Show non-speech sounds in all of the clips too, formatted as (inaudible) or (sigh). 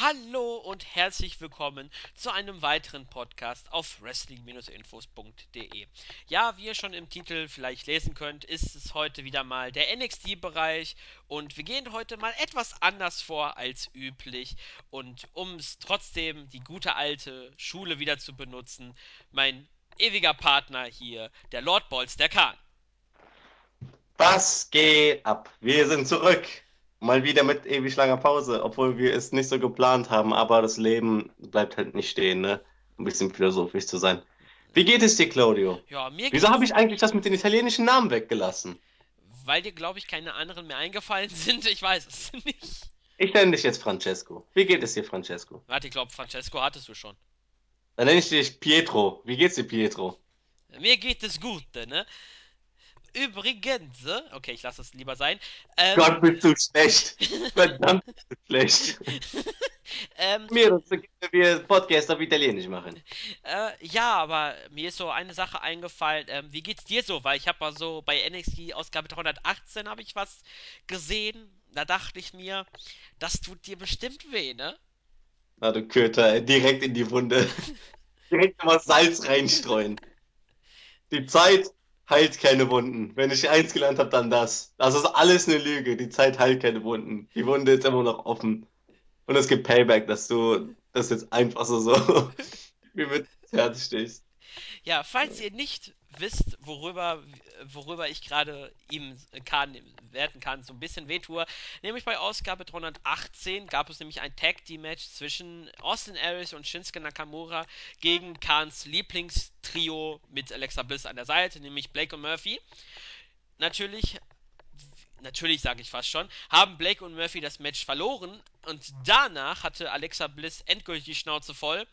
Hallo und herzlich willkommen zu einem weiteren Podcast auf wrestling-infos.de. Ja, wie ihr schon im Titel vielleicht lesen könnt, ist es heute wieder mal der NXT-Bereich und wir gehen heute mal etwas anders vor als üblich. Und um es trotzdem die gute alte Schule wieder zu benutzen, mein ewiger Partner hier, der Lord Balls, der Kahn. Was geht ab? Wir sind zurück. Mal wieder mit ewig langer Pause, obwohl wir es nicht so geplant haben, aber das Leben bleibt halt nicht stehen, ne? Ein bisschen philosophisch zu sein. Wie geht es dir, Claudio? Ja, mir Wieso habe geht's, ich eigentlich das mit den italienischen Namen weggelassen? weil dir, glaube ich, keine anderen mehr eingefallen (laughs) sind. Ich weiß es (laughs) nicht. Ich nenne dich jetzt Francesco. Wie geht es dir, Francesco? Warte, ich glaube, Francesco hattest du schon. Dann nenne ich dich Pietro. Wie geht's dir, Pietro? Mir geht es gut, ne? Übrigens, äh, okay, ich lasse es lieber sein. Ähm, Gott, bist du schlecht. Verdammt (laughs) bist du schlecht. ähm, Mir, das wir Podcast auf Italienisch machen. äh, ja, aber mir ist so eine Sache eingefallen. Ähm, wie geht's dir so? Weil ich habe mal so bei NXT Ausgabe 318 habe ich was gesehen. Da dachte ich mir, das tut dir bestimmt weh, ne? Na, du Köter, direkt in die Wunde. (laughs) Direkt mal Salz reinstreuen. Die Zeit heilt keine Wunden. Wenn ich eins gelernt habe, dann das. Das ist alles eine Lüge. Die Zeit heilt keine Wunden. Die Wunde ist immer noch offen. Und es gibt Payback, dass du das jetzt einfach so, so (laughs) wie mit Herz stichst. Ja, falls ihr nicht wisst, worüber, worüber ich gerade ihm kann, werten kann, so ein bisschen wehtue, nämlich bei Ausgabe 318 gab es nämlich ein Tag Team Match zwischen Austin Aries und Shinsuke Nakamura gegen Kahns Lieblingstrio mit Alexa Bliss an der Seite, nämlich Blake und Murphy. Natürlich natürlich sage ich fast schon, haben Blake und Murphy das Match verloren und danach hatte Alexa Bliss endgültig die Schnauze voll,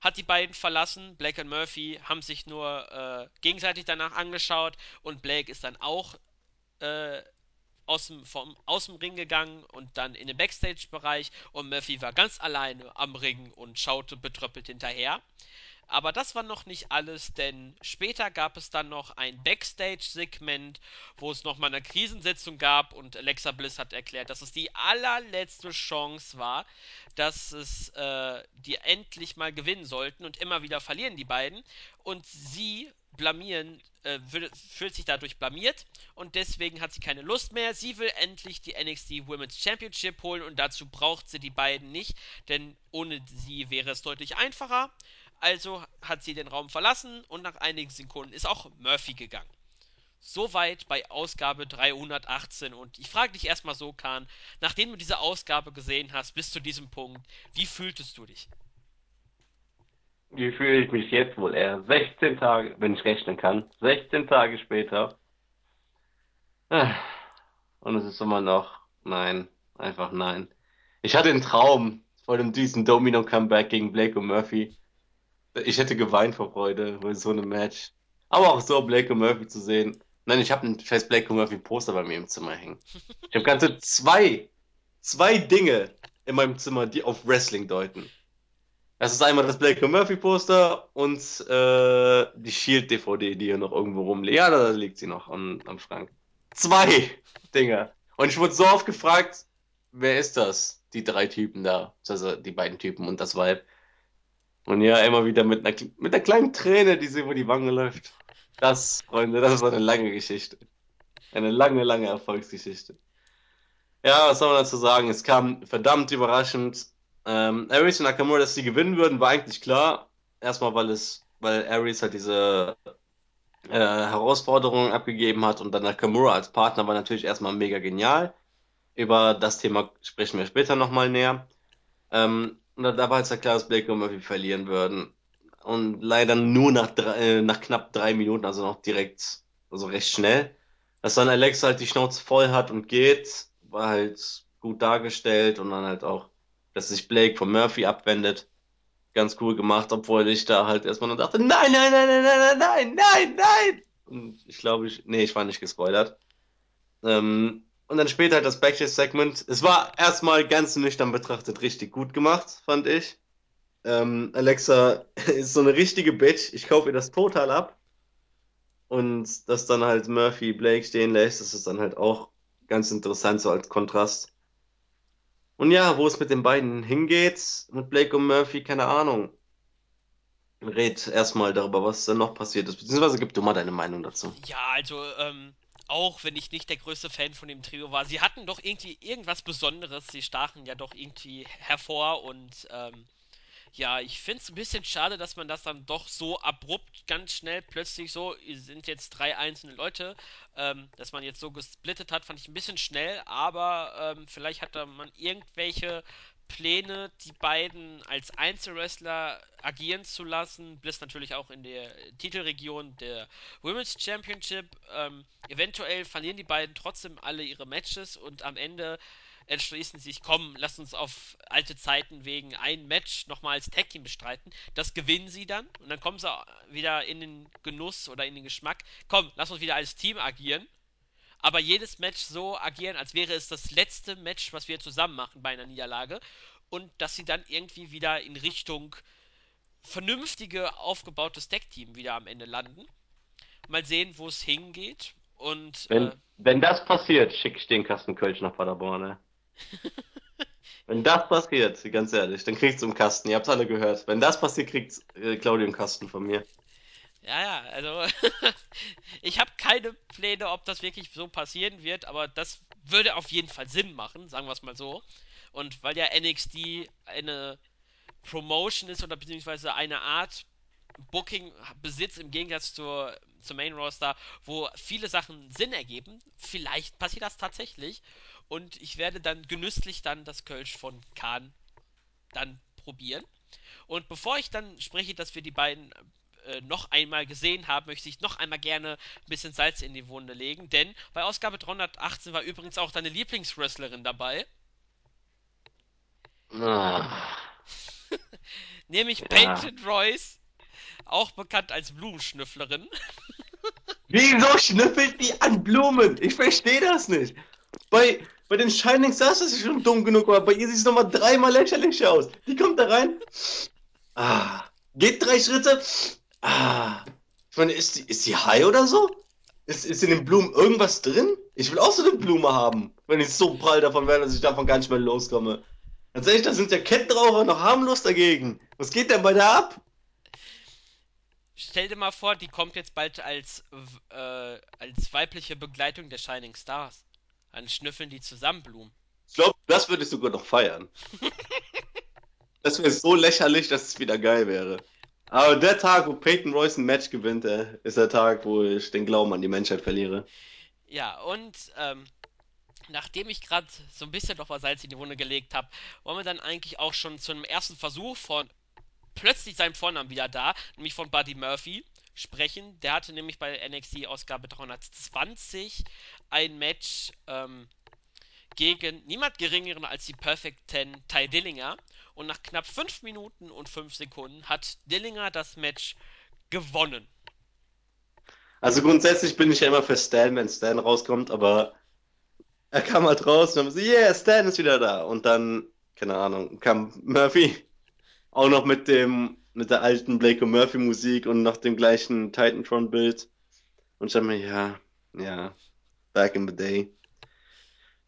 hat die beiden verlassen. Blake und Murphy haben sich nur äh, gegenseitig danach angeschaut und Blake ist dann auch äh, aus dem, vom, aus dem Ring gegangen und dann in den Backstage-Bereich und Murphy war ganz alleine am Ring und schaute betröppelt hinterher. Aber das war noch nicht alles, denn später gab es dann noch ein Backstage-Segment, wo es nochmal eine Krisensitzung gab und Alexa Bliss hat erklärt, dass es die allerletzte Chance war, dass es äh, die endlich mal gewinnen sollten und immer wieder verlieren die beiden. Und sie blamieren, äh, fühlt sich dadurch blamiert und deswegen hat sie keine Lust mehr. Sie will endlich die NXT Women's Championship holen und dazu braucht sie die beiden nicht, denn ohne sie wäre es deutlich einfacher. Also hat sie den Raum verlassen und nach einigen Sekunden ist auch Murphy gegangen. Soweit bei Ausgabe 318 und ich frage dich erstmal so, Kahn, nachdem du diese Ausgabe gesehen hast bis zu diesem Punkt, wie fühltest du dich? Wie fühle ich mich jetzt wohl eher? 16 Tage, wenn ich rechnen kann. 16 Tage später. Ah, Und es ist immer noch nein. Einfach nein. Ich hatte einen Traum vor dem diesen Domino-Comeback gegen Blake und Murphy. Ich hätte geweint vor Freude bei so einem Match. Aber auch so Blake und Murphy zu sehen. Nein, ich habe ein scheiß Blake und Murphy Poster bei mir im Zimmer hängen. Ich habe ganze zwei, zwei Dinge in meinem Zimmer, die auf Wrestling deuten. Das ist einmal das Blake und Murphy Poster und äh, die Shield DVD, die hier noch irgendwo rumliegt. Ja, da liegt sie noch am, am Schrank. Zwei Dinge. Und ich wurde so oft gefragt, wer ist das? Die drei Typen da. Also die beiden Typen und das Weib. Und ja, immer wieder mit einer, mit einer kleinen Träne, die so über die Wange läuft. Das, Freunde, das ist eine lange Geschichte. Eine lange, lange Erfolgsgeschichte. Ja, was soll man dazu sagen? Es kam verdammt überraschend. Ähm, Aries und Nakamura, dass sie gewinnen würden, war eigentlich klar. Erstmal, weil es, weil Aries halt diese äh, Herausforderung abgegeben hat und dann Nakamura als Partner war natürlich erstmal mega genial. Über das Thema sprechen wir später nochmal näher. Ähm, und da war jetzt ja klar, dass Blake und Murphy verlieren würden. Und leider nur nach, drei, äh, nach knapp drei Minuten, also noch direkt, also recht schnell. Dass dann Alex halt die Schnauze voll hat und geht, war halt gut dargestellt und dann halt auch, dass sich Blake von Murphy abwendet. Ganz cool gemacht, obwohl ich da halt erstmal nur dachte, nein, nein, nein, nein, nein, nein, nein, nein. Und ich glaube, ich, nee, ich war nicht gespoilert. Ähm, und dann später halt das Backstage-Segment. Es war erstmal ganz nüchtern betrachtet richtig gut gemacht, fand ich. Ähm, Alexa (laughs) ist so eine richtige Bitch. Ich kaufe ihr das total ab. Und dass dann halt Murphy Blake stehen lässt, das ist dann halt auch ganz interessant, so als Kontrast. Und ja, wo es mit den beiden hingeht, mit Blake und Murphy, keine Ahnung. Red erstmal darüber, was da noch passiert ist, beziehungsweise gib du mal deine Meinung dazu. Ja, also, ähm, auch wenn ich nicht der größte Fan von dem Trio war, sie hatten doch irgendwie irgendwas Besonderes. Sie stachen ja doch irgendwie hervor und ähm, Ja, ich finde es ein bisschen schade, dass man das dann doch so abrupt ganz schnell plötzlich so, sind jetzt drei einzelne Leute, ähm, dass man jetzt so gesplittet hat, fand ich ein bisschen schnell, aber ähm, vielleicht hat da man irgendwelche Pläne, die beiden als Einzelwrestler agieren zu lassen. Bliss natürlich auch in der Titelregion der Women's Championship. Ähm, eventuell verlieren die beiden trotzdem alle ihre Matches und am Ende entschließen sich, komm, lass uns auf alte Zeiten wegen ein Match nochmal als Tag Team bestreiten. Das gewinnen sie dann und dann kommen sie wieder in den Genuss oder in den Geschmack. Komm, lass uns wieder als Team agieren. Aber jedes Match so agieren, als wäre es das letzte Match, was wir zusammen machen bei einer Niederlage. Und dass sie dann irgendwie wieder in Richtung vernünftige, aufgebautes Tag-Team wieder am Ende landen. Mal sehen, wo es hingeht. Und äh, Wenn, wenn das passiert, schicke ich den Kasten Kölsch nach Paderborn, ne? (laughs) Wenn das passiert, ganz ehrlich, dann kriegt's im Kasten. Ihr habt's alle gehört. Wenn das passiert, kriegt's äh, Claudio im Kasten von mir. Ja, ja, also (laughs) ich habe keine Pläne, ob das wirklich so passieren wird, aber das würde auf jeden Fall Sinn machen, sagen wir es mal so. Und weil ja NXT eine Promotion ist oder beziehungsweise eine Art Booking besitzt im Gegensatz zur, zur Main Roster, wo viele Sachen Sinn ergeben, vielleicht passiert das tatsächlich und ich werde dann genüsslich dann das Kölsch von Kahn dann probieren. Und bevor ich dann spreche, dass wir die beiden äh, noch einmal gesehen haben, möchte ich noch einmal gerne ein bisschen Salz in die Wunde legen, denn bei Ausgabe 318 war übrigens auch deine Lieblingswrestlerin dabei, Ah, (laughs) nämlich ja. Peyton Royce, auch bekannt als Blumenschnüfflerin. (laughs) Wieso schnüffelt die an Blumen? Ich verstehe das nicht. Bei, bei den Shining Stars ist sie schon dumm genug, aber bei ihr sieht es nochmal dreimal lächerlicher aus. Die kommt da rein, ah, geht drei Schritte, ah. Ich meine, ist, die- ist sie high oder so? Ist, ist in den Blumen irgendwas drin? Ich will auch so eine Blume haben, wenn ich so prall davon werde, dass ich davon gar nicht mehr loskomme. Ehrlich, da sind ja Kettenraucher noch harmlos dagegen. Was geht denn bei der ab? Stell dir mal vor, die kommt jetzt bald als, äh, als weibliche Begleitung der Shining Stars. Dann schnüffeln die zusammen Blumen. Ich glaube, das würde ich sogar noch feiern. (laughs) Das wäre so lächerlich, dass es wieder geil wäre. Aber der Tag, wo Peyton Royce ein Match gewinnt, äh, ist der Tag, wo ich den Glauben an die Menschheit verliere. Ja, und ähm, nachdem ich gerade so ein bisschen noch mal Salz in die Wunde gelegt habe, wollen wir dann eigentlich auch schon zu einem ersten Versuch von plötzlich seinem Vornamen wieder da, nämlich von Buddy Murphy, sprechen. Der hatte nämlich bei NXT Ausgabe 320 ein Match ähm, gegen niemand geringeren als die Perfect Ten Ty Dillinger. Und nach knapp 5 Minuten und 5 Sekunden hat Dillinger das Match gewonnen. Also grundsätzlich bin ich ja immer für Stan, wenn Stan rauskommt, aber er kam halt raus und dann so, yeah, Stan ist wieder da. Und dann, keine Ahnung, kam Murphy auch noch mit dem, mit der alten Blake und Murphy Musik und noch dem gleichen Titantron-Bild. Und ich dachte mir, ja, ja, back in the day.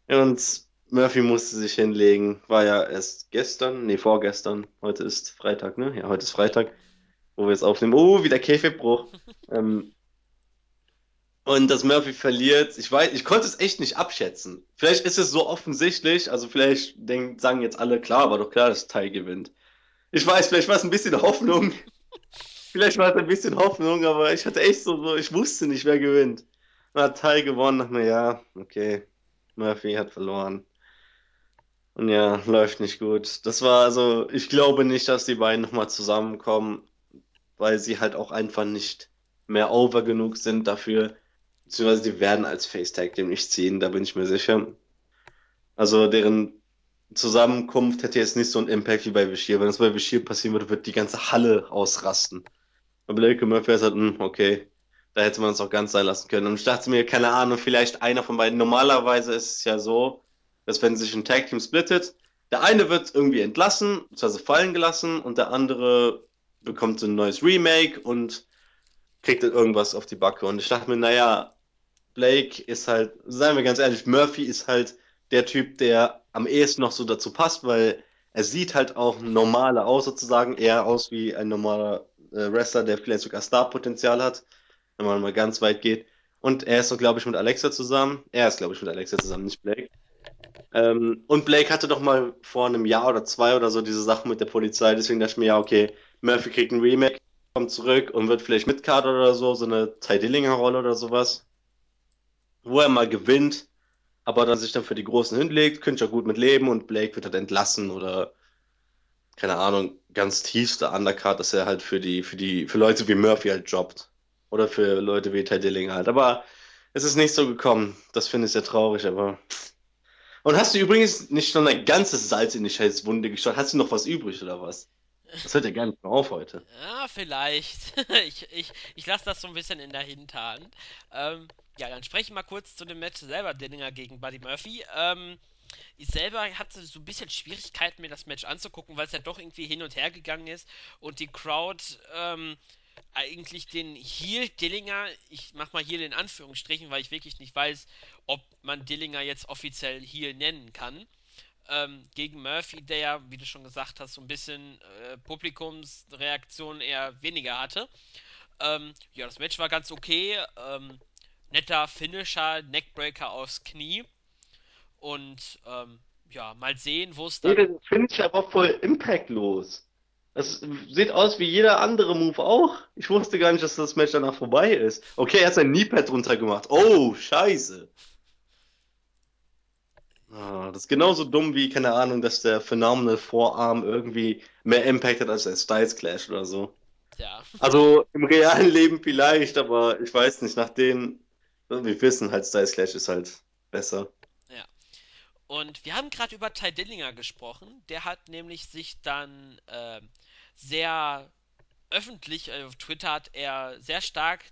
Und Murphy musste sich hinlegen. War ja erst gestern, nee, vorgestern. Heute ist Freitag, ne? Ja, heute ist. Freitag, wo wir jetzt aufnehmen. Oh, wieder Käfigbruch. (laughs) Ähm, und dass Murphy verliert, ich weiß, ich konnte es echt nicht abschätzen. Vielleicht ist es so offensichtlich, also vielleicht denken, sagen jetzt alle, klar, war doch klar, dass Ty gewinnt. Ich weiß, vielleicht war es ein bisschen Hoffnung. (laughs) Vielleicht war es ein bisschen Hoffnung, aber ich hatte echt so, ich wusste nicht, wer gewinnt. Dann hat Ty gewonnen, dachte mir, ja, okay, Murphy hat verloren. Und ja, läuft nicht gut. Das war also, ich glaube nicht, dass die beiden nochmal zusammenkommen, weil sie halt auch einfach nicht mehr over genug sind dafür. Beziehungsweise die werden als Face Tag Team nicht ziehen, da bin ich mir sicher. Also deren Zusammenkunft hätte jetzt nicht so einen Impact wie bei Bashir. Wenn das bei Bashir passieren würde, wird die ganze Halle ausrasten. Aber Blake Murphy ist halt, hm, okay, da hätte man es auch ganz sein lassen können. Und ich dachte mir, keine Ahnung, vielleicht einer von beiden. Normalerweise ist es ja so, dass wenn sich ein Tag Team splittet, der eine wird irgendwie entlassen, beziehungsweise fallen gelassen und der andere bekommt so ein neues Remake und kriegt dann irgendwas auf die Backe. Und ich dachte mir, naja, Blake ist halt, seien wir ganz ehrlich, Murphy ist halt der Typ, der am ehesten noch so dazu passt, weil er sieht halt auch normaler aus, sozusagen, eher aus wie ein normaler äh, Wrestler, der vielleicht sogar Star-Potenzial hat, wenn man mal ganz weit geht. Und er ist glaube ich, mit Alexa zusammen. Er ist, glaube ich, mit Alexa zusammen, nicht Blake. Ähm, und Blake hatte doch mal vor einem Jahr oder zwei oder so diese Sache mit der Polizei. Deswegen dachte ich mir, ja, okay, Murphy kriegt ein Remake, kommt zurück und wird vielleicht mit Carter oder so, so eine Ty Dillinger-Rolle oder sowas. Wo er mal gewinnt, aber dann sich dann für die Großen hinlegt, könnte ja gut mit leben und Blake wird halt entlassen oder keine Ahnung, ganz tiefste Undercard, dass er halt für die, für die, für Leute wie Murphy halt jobbt. Oder für Leute wie Ty Dillinger halt. Aber es ist nicht so gekommen. Das finde ich sehr traurig, aber. Und hast du übrigens nicht schon ein ganzes Salz in die Scheißwunde gestreut? Hast du noch was übrig oder was? Das hört ja gar nicht mehr auf heute. Ja, vielleicht. (laughs) ich ich, ich lasse das so ein bisschen in der Hinterhand. Ähm, ja, dann spreche ich mal kurz zu dem Match selber, Dillinger gegen Buddy Murphy. Ähm, ich selber hatte so ein bisschen Schwierigkeiten, mir das Match anzugucken, weil es ja doch irgendwie hin und her gegangen ist und die Crowd ähm, eigentlich den Heel Dillinger, ich mach mal hier in Anführungsstrichen, weil ich wirklich nicht weiß, ob man Dillinger jetzt offiziell Heel nennen kann, ähm, gegen Murphy, der ja, wie du schon gesagt hast, so ein bisschen äh, Publikumsreaktion eher weniger hatte. Ähm, ja, das Match war ganz okay. Ähm, netter Finisher, Neckbreaker aufs Knie. Und ähm, ja, mal sehen, wo es Nee, dann. das finde ich aber voll impactlos. Das sieht aus wie jeder andere Move auch. Ich wusste gar nicht, dass das Match danach vorbei ist. Okay, er hat sein Kneepad runter gemacht. Oh, scheiße. Ah, das ist genauso dumm wie, keine Ahnung, dass der Phenomenal Vorarm irgendwie mehr Impact hat als der Styles Clash oder so. Ja, Also im realen Leben vielleicht, aber ich weiß nicht, nach denen, wir wissen halt, Styles Clash ist halt besser. ja. Und wir haben gerade über Ty Dillinger gesprochen. Der hat nämlich sich dann ähm, sehr öffentlich, äh, auf Twitter hat er sehr stark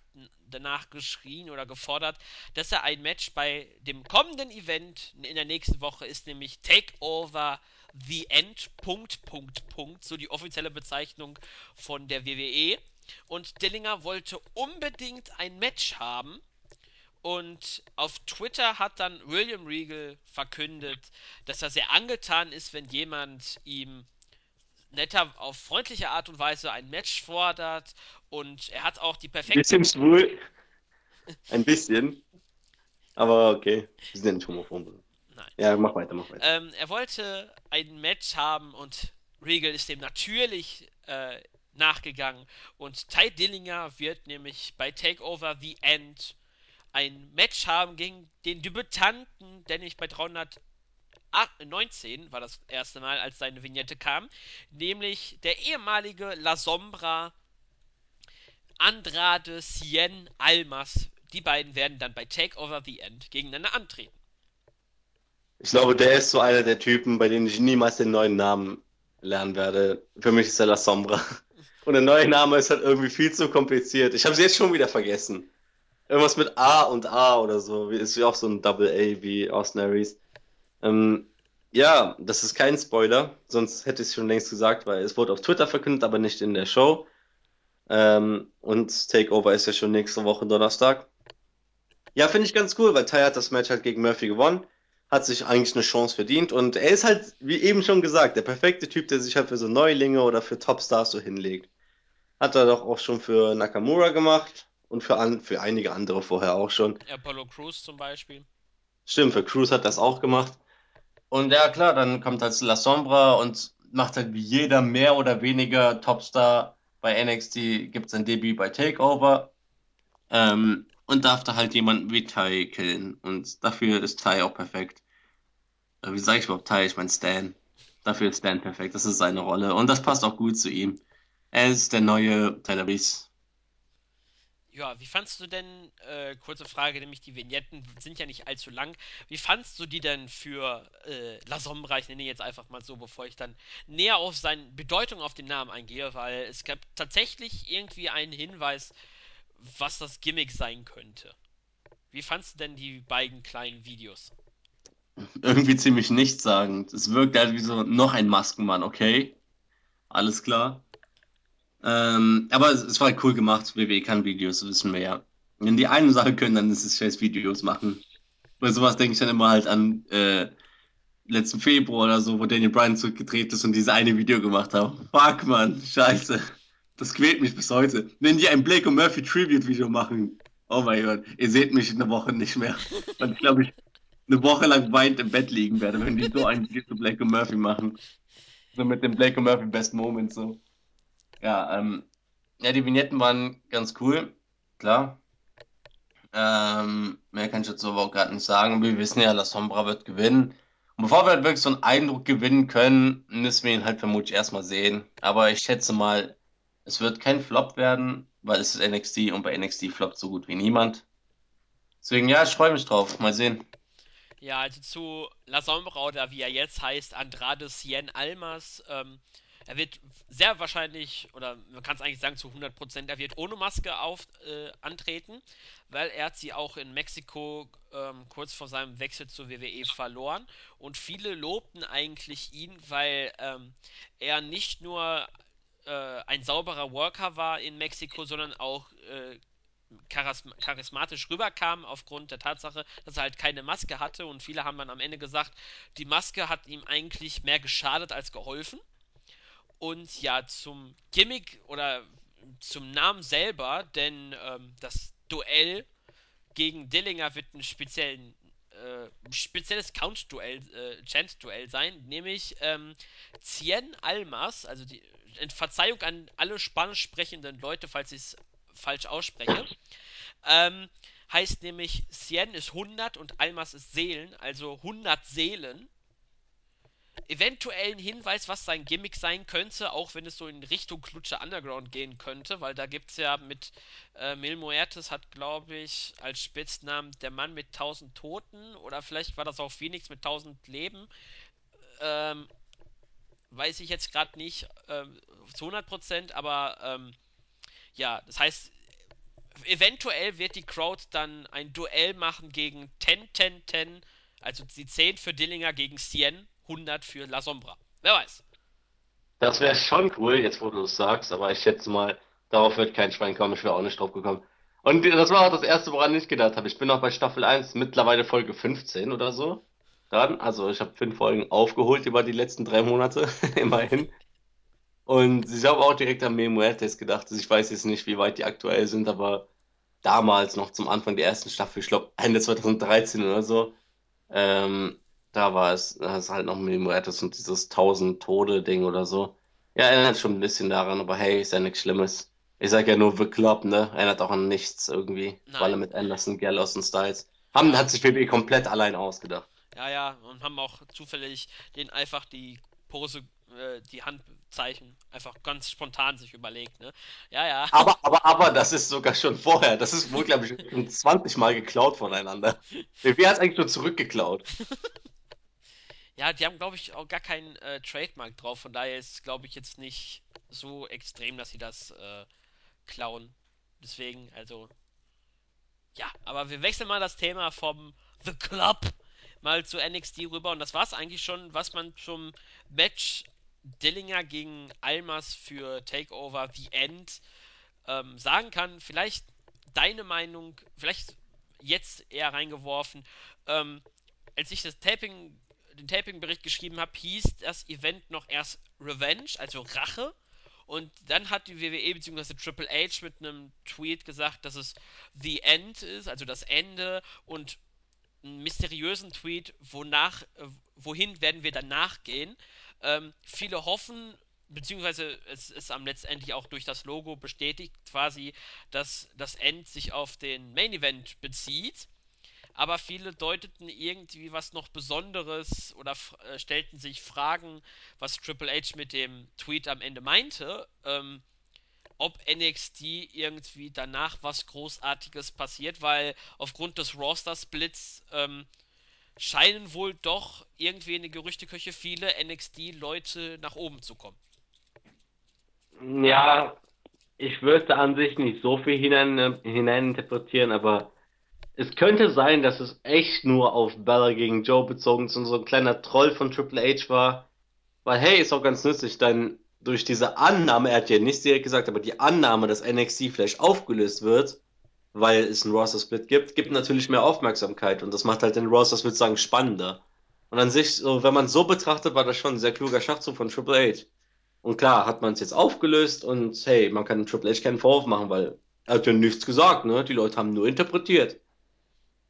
danach geschrien oder gefordert, dass er ein Match bei dem kommenden Event in der nächsten Woche ist, nämlich Takeover The End. Punkt, Punkt, Punkt, so die offizielle Bezeichnung von der WWE. Und Dillinger wollte unbedingt ein Match haben. Und auf Twitter hat dann William Regal verkündet, dass er sehr angetan ist, wenn jemand ihm netter, auf freundliche Art und Weise ein Match fordert. Und er hat auch die Ein perfekte. bisschen schwul, ein bisschen, aber okay, wir sind ja nicht homophob. Nein. Ja, mach weiter, mach weiter. Ähm, er wollte ein Match haben und Regal ist dem natürlich äh, nachgegangen. Und Ty Dillinger wird nämlich bei Takeover The End ein Match haben gegen den Debütanten, der nämlich bei 319 war das erste Mal, als seine Vignette kam, nämlich der ehemalige La Sombra Andrade Cien Almas. Die beiden werden dann bei Takeover The End gegeneinander antreten. Ich glaube, der ist so einer der Typen, bei denen ich niemals den neuen Namen lernen werde. Für mich ist er La Sombra. (laughs) Und der neue Name ist halt irgendwie viel zu kompliziert. Ich habe es jetzt schon wieder vergessen. Irgendwas mit A und A oder so. Ist ja auch so ein Double A wie Austin Aries. Ähm, ja, das ist kein Spoiler, sonst hätte ich es schon längst gesagt, weil es wurde auf Twitter verkündet, aber nicht in der Show. Ähm, und Takeover ist ja schon nächste Woche Donnerstag. Ja, finde ich ganz cool, weil Ty hat das Match halt gegen Murphy gewonnen, hat sich eigentlich eine Chance verdient und er ist halt, wie eben schon gesagt, der perfekte Typ, der sich halt für so Neulinge oder für Topstars so hinlegt. Hat er doch auch schon für Nakamura gemacht und für, an, für einige andere vorher auch schon. Apollo Crews zum Beispiel. Stimmt, für Cruz hat das auch gemacht. Und ja, klar, dann kommt halt La Sombra und macht halt wie jeder mehr oder weniger Topstar bei NXT, gibt sein Debüt bei Takeover ähm, und darf da halt jemanden wie Ty killen. Und dafür ist Ty auch perfekt. Äh, wie sage ich überhaupt Ty? Ich meine Stan. Dafür ist Stan perfekt, das ist seine Rolle. Und das passt auch gut zu ihm. Er ist der neue Tyler. Ja, wie fandst du denn, äh, kurze Frage, nämlich die Vignetten sind ja nicht allzu lang. Wie fandst du die denn für äh, La Sombra? Ich nenne ihn jetzt einfach mal so, bevor ich dann näher auf seine Bedeutung auf den Namen eingehe, weil es gab tatsächlich irgendwie einen Hinweis, was das Gimmick sein könnte. Wie fandst du denn die beiden kleinen Videos? Irgendwie ziemlich nichtssagend. Es wirkt halt wie so noch ein Maskenmann, okay? Alles klar. Ähm, aber es, es war cool gemacht. WWE kann Videos, wissen wir ja. Wenn die eine Sache können, dann ist es scheiß Videos machen. Bei sowas denke ich dann immer halt an äh, letzten Februar oder so, wo Daniel Bryan zurückgedreht ist und dieses eine Video gemacht haben. Fuck, man, scheiße. Das quält mich bis heute. Wenn die ein Blake und Murphy Tribute-Video machen, oh mein Gott, ihr seht mich in einer Woche nicht mehr. Und ich glaube, ich eine Woche lang weint im Bett liegen werde, wenn die so ein Video zu Blake und Murphy machen. So mit dem Blake und Murphy Best Moment so. Ja, ähm, ja, die Vignetten waren ganz cool, klar. Ähm, mehr kann ich jetzt aber auch gerade nicht sagen. Wir wissen ja, La Sombra wird gewinnen. Und bevor wir halt wirklich so einen Eindruck gewinnen können, müssen wir ihn halt vermutlich erstmal sehen. Aber ich schätze mal, es wird kein Flop werden, weil es ist NXT und bei NXT floppt so gut wie niemand. Deswegen, ja, ich freue mich drauf. Mal sehen. Ja, also zu La Sombra oder wie er jetzt heißt, Andrade Cien Almas. Ähm, er wird sehr wahrscheinlich, oder man kann es eigentlich sagen zu 100%, er wird ohne Maske auf, äh, antreten, weil er hat sie auch in Mexiko ähm, kurz vor seinem Wechsel zur WWE verloren. Und viele lobten eigentlich ihn, weil ähm, er nicht nur äh, ein sauberer Worker war in Mexiko, sondern auch äh, charismatisch rüberkam aufgrund der Tatsache, dass er halt keine Maske hatte und viele haben dann am Ende gesagt, die Maske hat ihm eigentlich mehr geschadet als geholfen. Und ja, zum Gimmick oder zum Namen selber, denn ähm, das Duell gegen Dillinger wird ein speziellen, äh, spezielles Count-Duell, äh, Chant-Duell sein, nämlich ähm, Cien Almas, also die Verzeihung an alle spanisch sprechenden Leute, falls ich es falsch ausspreche. Ähm, heißt nämlich, Cien ist 100 und Almas ist Seelen, also 100 Seelen eventuell ein Hinweis, was sein Gimmick sein könnte, auch wenn es so in Richtung Klutsche Underground gehen könnte, weil da gibt es ja mit äh, Mil Muertes hat, glaube ich, als Spitznamen der Mann mit 1000 Toten oder vielleicht war das auch Phoenix mit 1000 Leben. Ähm, weiß ich jetzt gerade nicht ähm, zu 100%, aber ähm, ja, das heißt, eventuell wird die Crowd dann ein Duell machen gegen 10, 10, 10, also die 10 für Dillinger gegen Cien 100 für La Sombra. Wer weiß. Das wäre schon cool, jetzt wo du es sagst, aber ich schätze mal, darauf wird kein Schwein kommen, ich wäre auch nicht drauf gekommen. Und das war auch das erste, woran ich gedacht habe. Ich bin noch bei Staffel 1, mittlerweile Folge 15 oder so dran. Also ich habe fünf Folgen aufgeholt über die letzten drei Monate, (laughs) immerhin. Und ich habe auch direkt an Memuertes gedacht. Ich weiß jetzt nicht, wie weit die aktuell sind, aber damals noch zum Anfang der ersten Staffel, ich glaube Ende 2013 oder so, ähm, da war es, da ist halt noch Memorettes und dieses 1000 Tode-Ding oder so. Ja, erinnert schon ein bisschen daran, aber hey, ist ja nichts Schlimmes. Ich sag ja nur The Club, ne? Erinnert auch an nichts irgendwie. Nein. Vor allem mit Anderson, Gallows und Styles. Haben, Ja. hat sich WWE komplett allein ausgedacht. Ja, ja, und haben auch zufällig den einfach die Pose, äh, die Handzeichen einfach ganz spontan sich überlegt, ne? Ja, ja. Aber, aber, aber, das ist sogar schon vorher. Das ist wohl, glaube ich, schon 20 Mal geklaut voneinander. WWE hat es eigentlich nur zurückgeklaut. (laughs) Ja, die haben, glaube ich, auch gar keinen äh, Trademark drauf, von daher ist, glaube ich, jetzt nicht so extrem, dass sie das äh, klauen. Deswegen, also, ja, aber wir wechseln mal das Thema vom The Club mal zu NXT rüber und das war es eigentlich schon, was man zum Match Dillinger gegen Almas für Takeover The End ähm, sagen kann. Vielleicht deine Meinung, vielleicht jetzt eher reingeworfen. Ähm, als ich das Taping, den Taping-Bericht geschrieben habe, hieß das Event noch erst Revenge, also Rache. Und dann hat die WWE bzw. Triple H mit einem Tweet gesagt, dass es The End ist, also das Ende und einen mysteriösen Tweet, wonach, äh, wohin werden wir danach gehen. Ähm, viele hoffen, beziehungsweise es ist am letztendlich auch durch das Logo bestätigt quasi, dass das End sich auf den Main Event bezieht. Aber viele deuteten irgendwie was noch Besonderes oder äh, stellten sich Fragen, was Triple H mit dem Tweet am Ende meinte. Ähm, ob NXT irgendwie danach was Großartiges passiert, weil aufgrund des Roster-Splits ähm, scheinen wohl doch irgendwie in die Gerüchteküche viele NXT-Leute nach oben zu kommen. Ja, ich würde an sich nicht so viel hinein, hineininterpretieren, aber es könnte sein, dass es echt nur auf Bella gegen Joe bezogen ist und so ein kleiner Troll von Triple H war. Weil, hey, ist auch ganz nützlich, denn durch diese Annahme, er hat ja nicht direkt gesagt, aber die Annahme, dass NXT vielleicht aufgelöst wird, weil es einen Roster-Split gibt, gibt natürlich mehr Aufmerksamkeit und das macht halt den Roster, würde ich sagen, spannender. Und an sich, so, wenn man so betrachtet, war das schon ein sehr kluger Schachzug von Triple H. Und klar, hat man es jetzt aufgelöst und hey, man kann Triple H keinen Vorwurf machen, weil er hat ja nichts gesagt, ne? Die Leute haben nur interpretiert.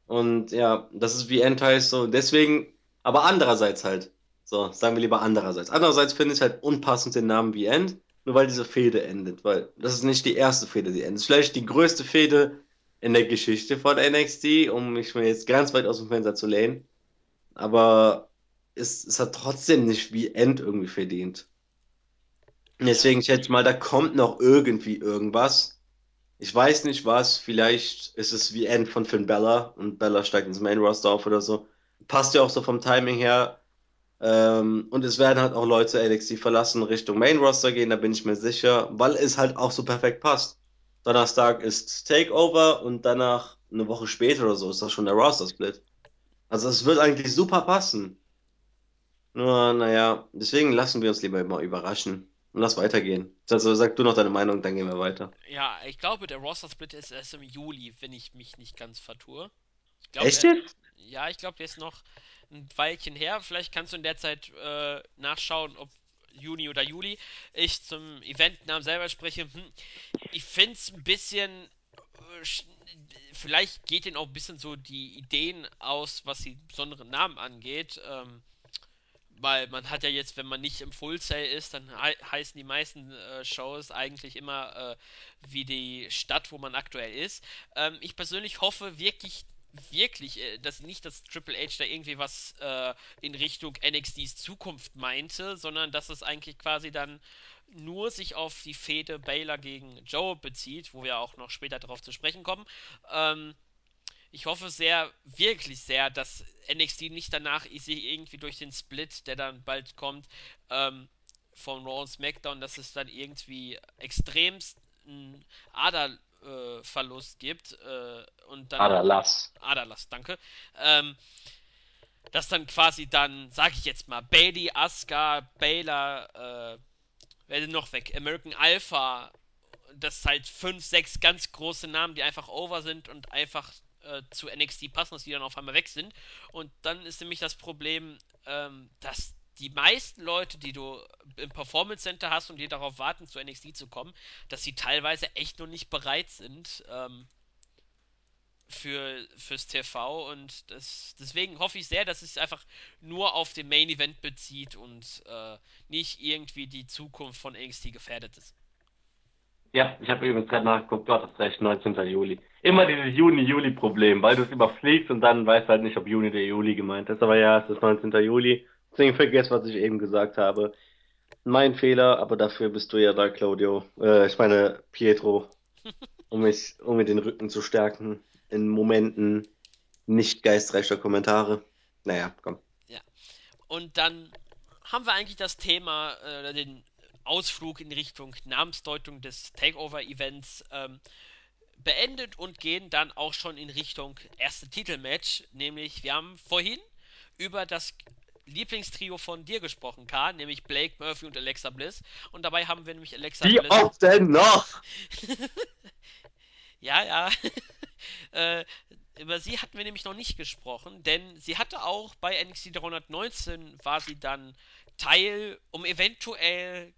Und ja, das ist wie End heißt so. Deswegen, aber andererseits halt. So, sagen wir lieber andererseits. Andererseits finde ich halt unpassend den Namen wie End, nur weil diese Fehde endet, weil das ist nicht die erste Fehde, die endet. Vielleicht die größte Fehde in der Geschichte von NXT, um mich mal jetzt ganz weit aus dem Fenster zu lehnen. Aber es, es hat trotzdem nicht wie End irgendwie verdient. Deswegen schätze ich mal, da kommt noch irgendwie irgendwas. Ich weiß nicht was, vielleicht ist es wie End von Finn Bella und Bella steigt ins Main Roster auf oder so. Passt ja auch so vom Timing her. Ähm, und es werden halt auch Leute NXT verlassen, Richtung Main Roster gehen, da bin ich mir sicher, weil es halt auch so perfekt passt. Donnerstag ist Takeover und danach eine Woche später oder so ist das schon der Roster Split. Also es wird eigentlich super passen. Nur, naja, deswegen lassen wir uns lieber mal überraschen und lass weitergehen. Also sag du noch deine Meinung, dann gehen wir weiter. Ja, ich glaube, der Roster-Split ist erst im Juli, wenn ich mich nicht ganz vertue. Ich glaube, Echt er, jetzt? ja, ich glaube, der ist noch ein Weilchen her. Vielleicht kannst du in der Zeit äh, nachschauen, ob Juni oder Juli. Ich zum Eventnamen selber spreche. Hm, ich finde es ein bisschen. äh, Vielleicht geht denen auch ein bisschen so die Ideen aus, was die besonderen Namen angeht. Ähm, weil man hat ja jetzt, wenn man nicht im Full Sail ist, dann hei heißen die meisten äh, Shows eigentlich immer äh, wie die Stadt, wo man aktuell ist. Ähm, ich persönlich hoffe wirklich, wirklich, äh, dass nicht, dass Triple H da irgendwie was äh, in Richtung NXTs Zukunft meinte, sondern dass es eigentlich quasi dann nur sich auf die Fehde Baylor gegen Joe bezieht, wo wir auch noch später darauf zu sprechen kommen. Ähm, ich hoffe sehr, wirklich sehr, dass NXT nicht danach sich irgendwie durch den Split, der dann bald kommt, ähm, von Raw und SmackDown, dass es dann irgendwie extremst einen Aderverlust gibt äh, und dann Aderlass. Aderlass, danke. Ähm, dass dann quasi dann, sag ich jetzt mal, Bailey, Asuka, Baylor, äh, wer denn noch weg? American Alpha das halt fünf, sechs ganz große Namen, die einfach over sind und einfach äh, zu NXT passen, dass die dann auf einmal weg sind. Und dann ist nämlich das Problem, ähm, dass die meisten Leute, die du im Performance Center hast und die darauf warten, zu NXT zu kommen, dass sie teilweise echt noch nicht bereit sind ähm, für, fürs TV. Und das, deswegen hoffe ich sehr, dass es einfach nur auf den Main Event bezieht und äh, nicht irgendwie die Zukunft von NXT gefährdet ist. Ja, ich habe übrigens gerade nachgeguckt, du hattest recht, 19. Juli. Immer dieses Juni-Juli-Problem, weil du es überfliegst und dann weißt halt nicht, ob Juni oder Juli gemeint ist. Aber ja, es ist 19. Juli. Deswegen vergiss, was ich eben gesagt habe. Mein Fehler, aber dafür bist du ja da, Claudio. Äh, ich meine, Pietro, (laughs) um mich, um mir den Rücken zu stärken in Momenten nicht geistreicher Kommentare. Naja, komm. Ja. Und dann haben wir eigentlich das Thema, äh, den Ausflug in Richtung Namensdeutung des Takeover-Events ähm, beendet und gehen dann auch schon in Richtung erste Titelmatch. Nämlich, wir haben vorhin über das Lieblingstrio von dir gesprochen, K, nämlich Blake Murphy und Alexa Bliss. Und dabei haben wir nämlich Alexa Wie Bliss. oft denn noch? (laughs) Ja, ja. (laughs) äh, über sie hatten wir nämlich noch nicht gesprochen, denn sie hatte auch bei NXT 319 war sie dann Teil, um eventuell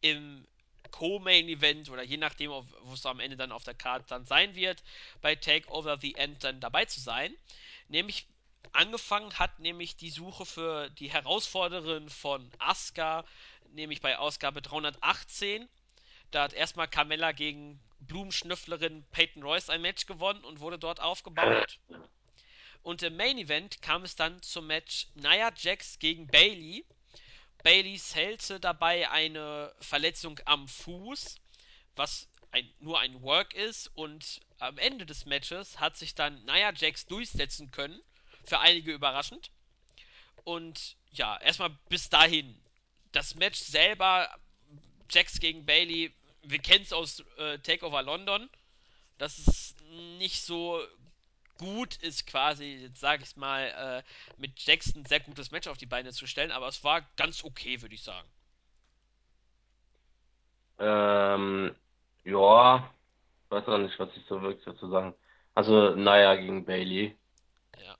im Co-Main-Event oder je nachdem, wo es am Ende dann auf der Karte dann sein wird, bei Takeover the End dann dabei zu sein. Nämlich angefangen hat nämlich die Suche für die Herausforderin von Asuka, nämlich bei Ausgabe 318. Da hat erstmal Carmella gegen Blumenschnüfflerin Peyton Royce ein Match gewonnen und wurde dort aufgebaut. Und im Main Event kam es dann zum Match Nia Jax gegen Bailey. Bailey zählte dabei eine Verletzung am Fuß, was ein, nur ein Work ist. Und am Ende des Matches hat sich dann Nia Jax durchsetzen können. Für einige überraschend. Und ja, erstmal bis dahin. Das Match selber, Jax gegen Bailey, wir kennen es aus äh, Takeover London, dass es nicht so gut ist, quasi, jetzt sage ich mal, äh, mit Jackson ein sehr gutes Match auf die Beine zu stellen, aber es war ganz okay, würde ich sagen. Ähm, ja, ich weiß auch nicht, was ich so wirklich dazu sagen. Also, Nia gegen Bailey. Ja.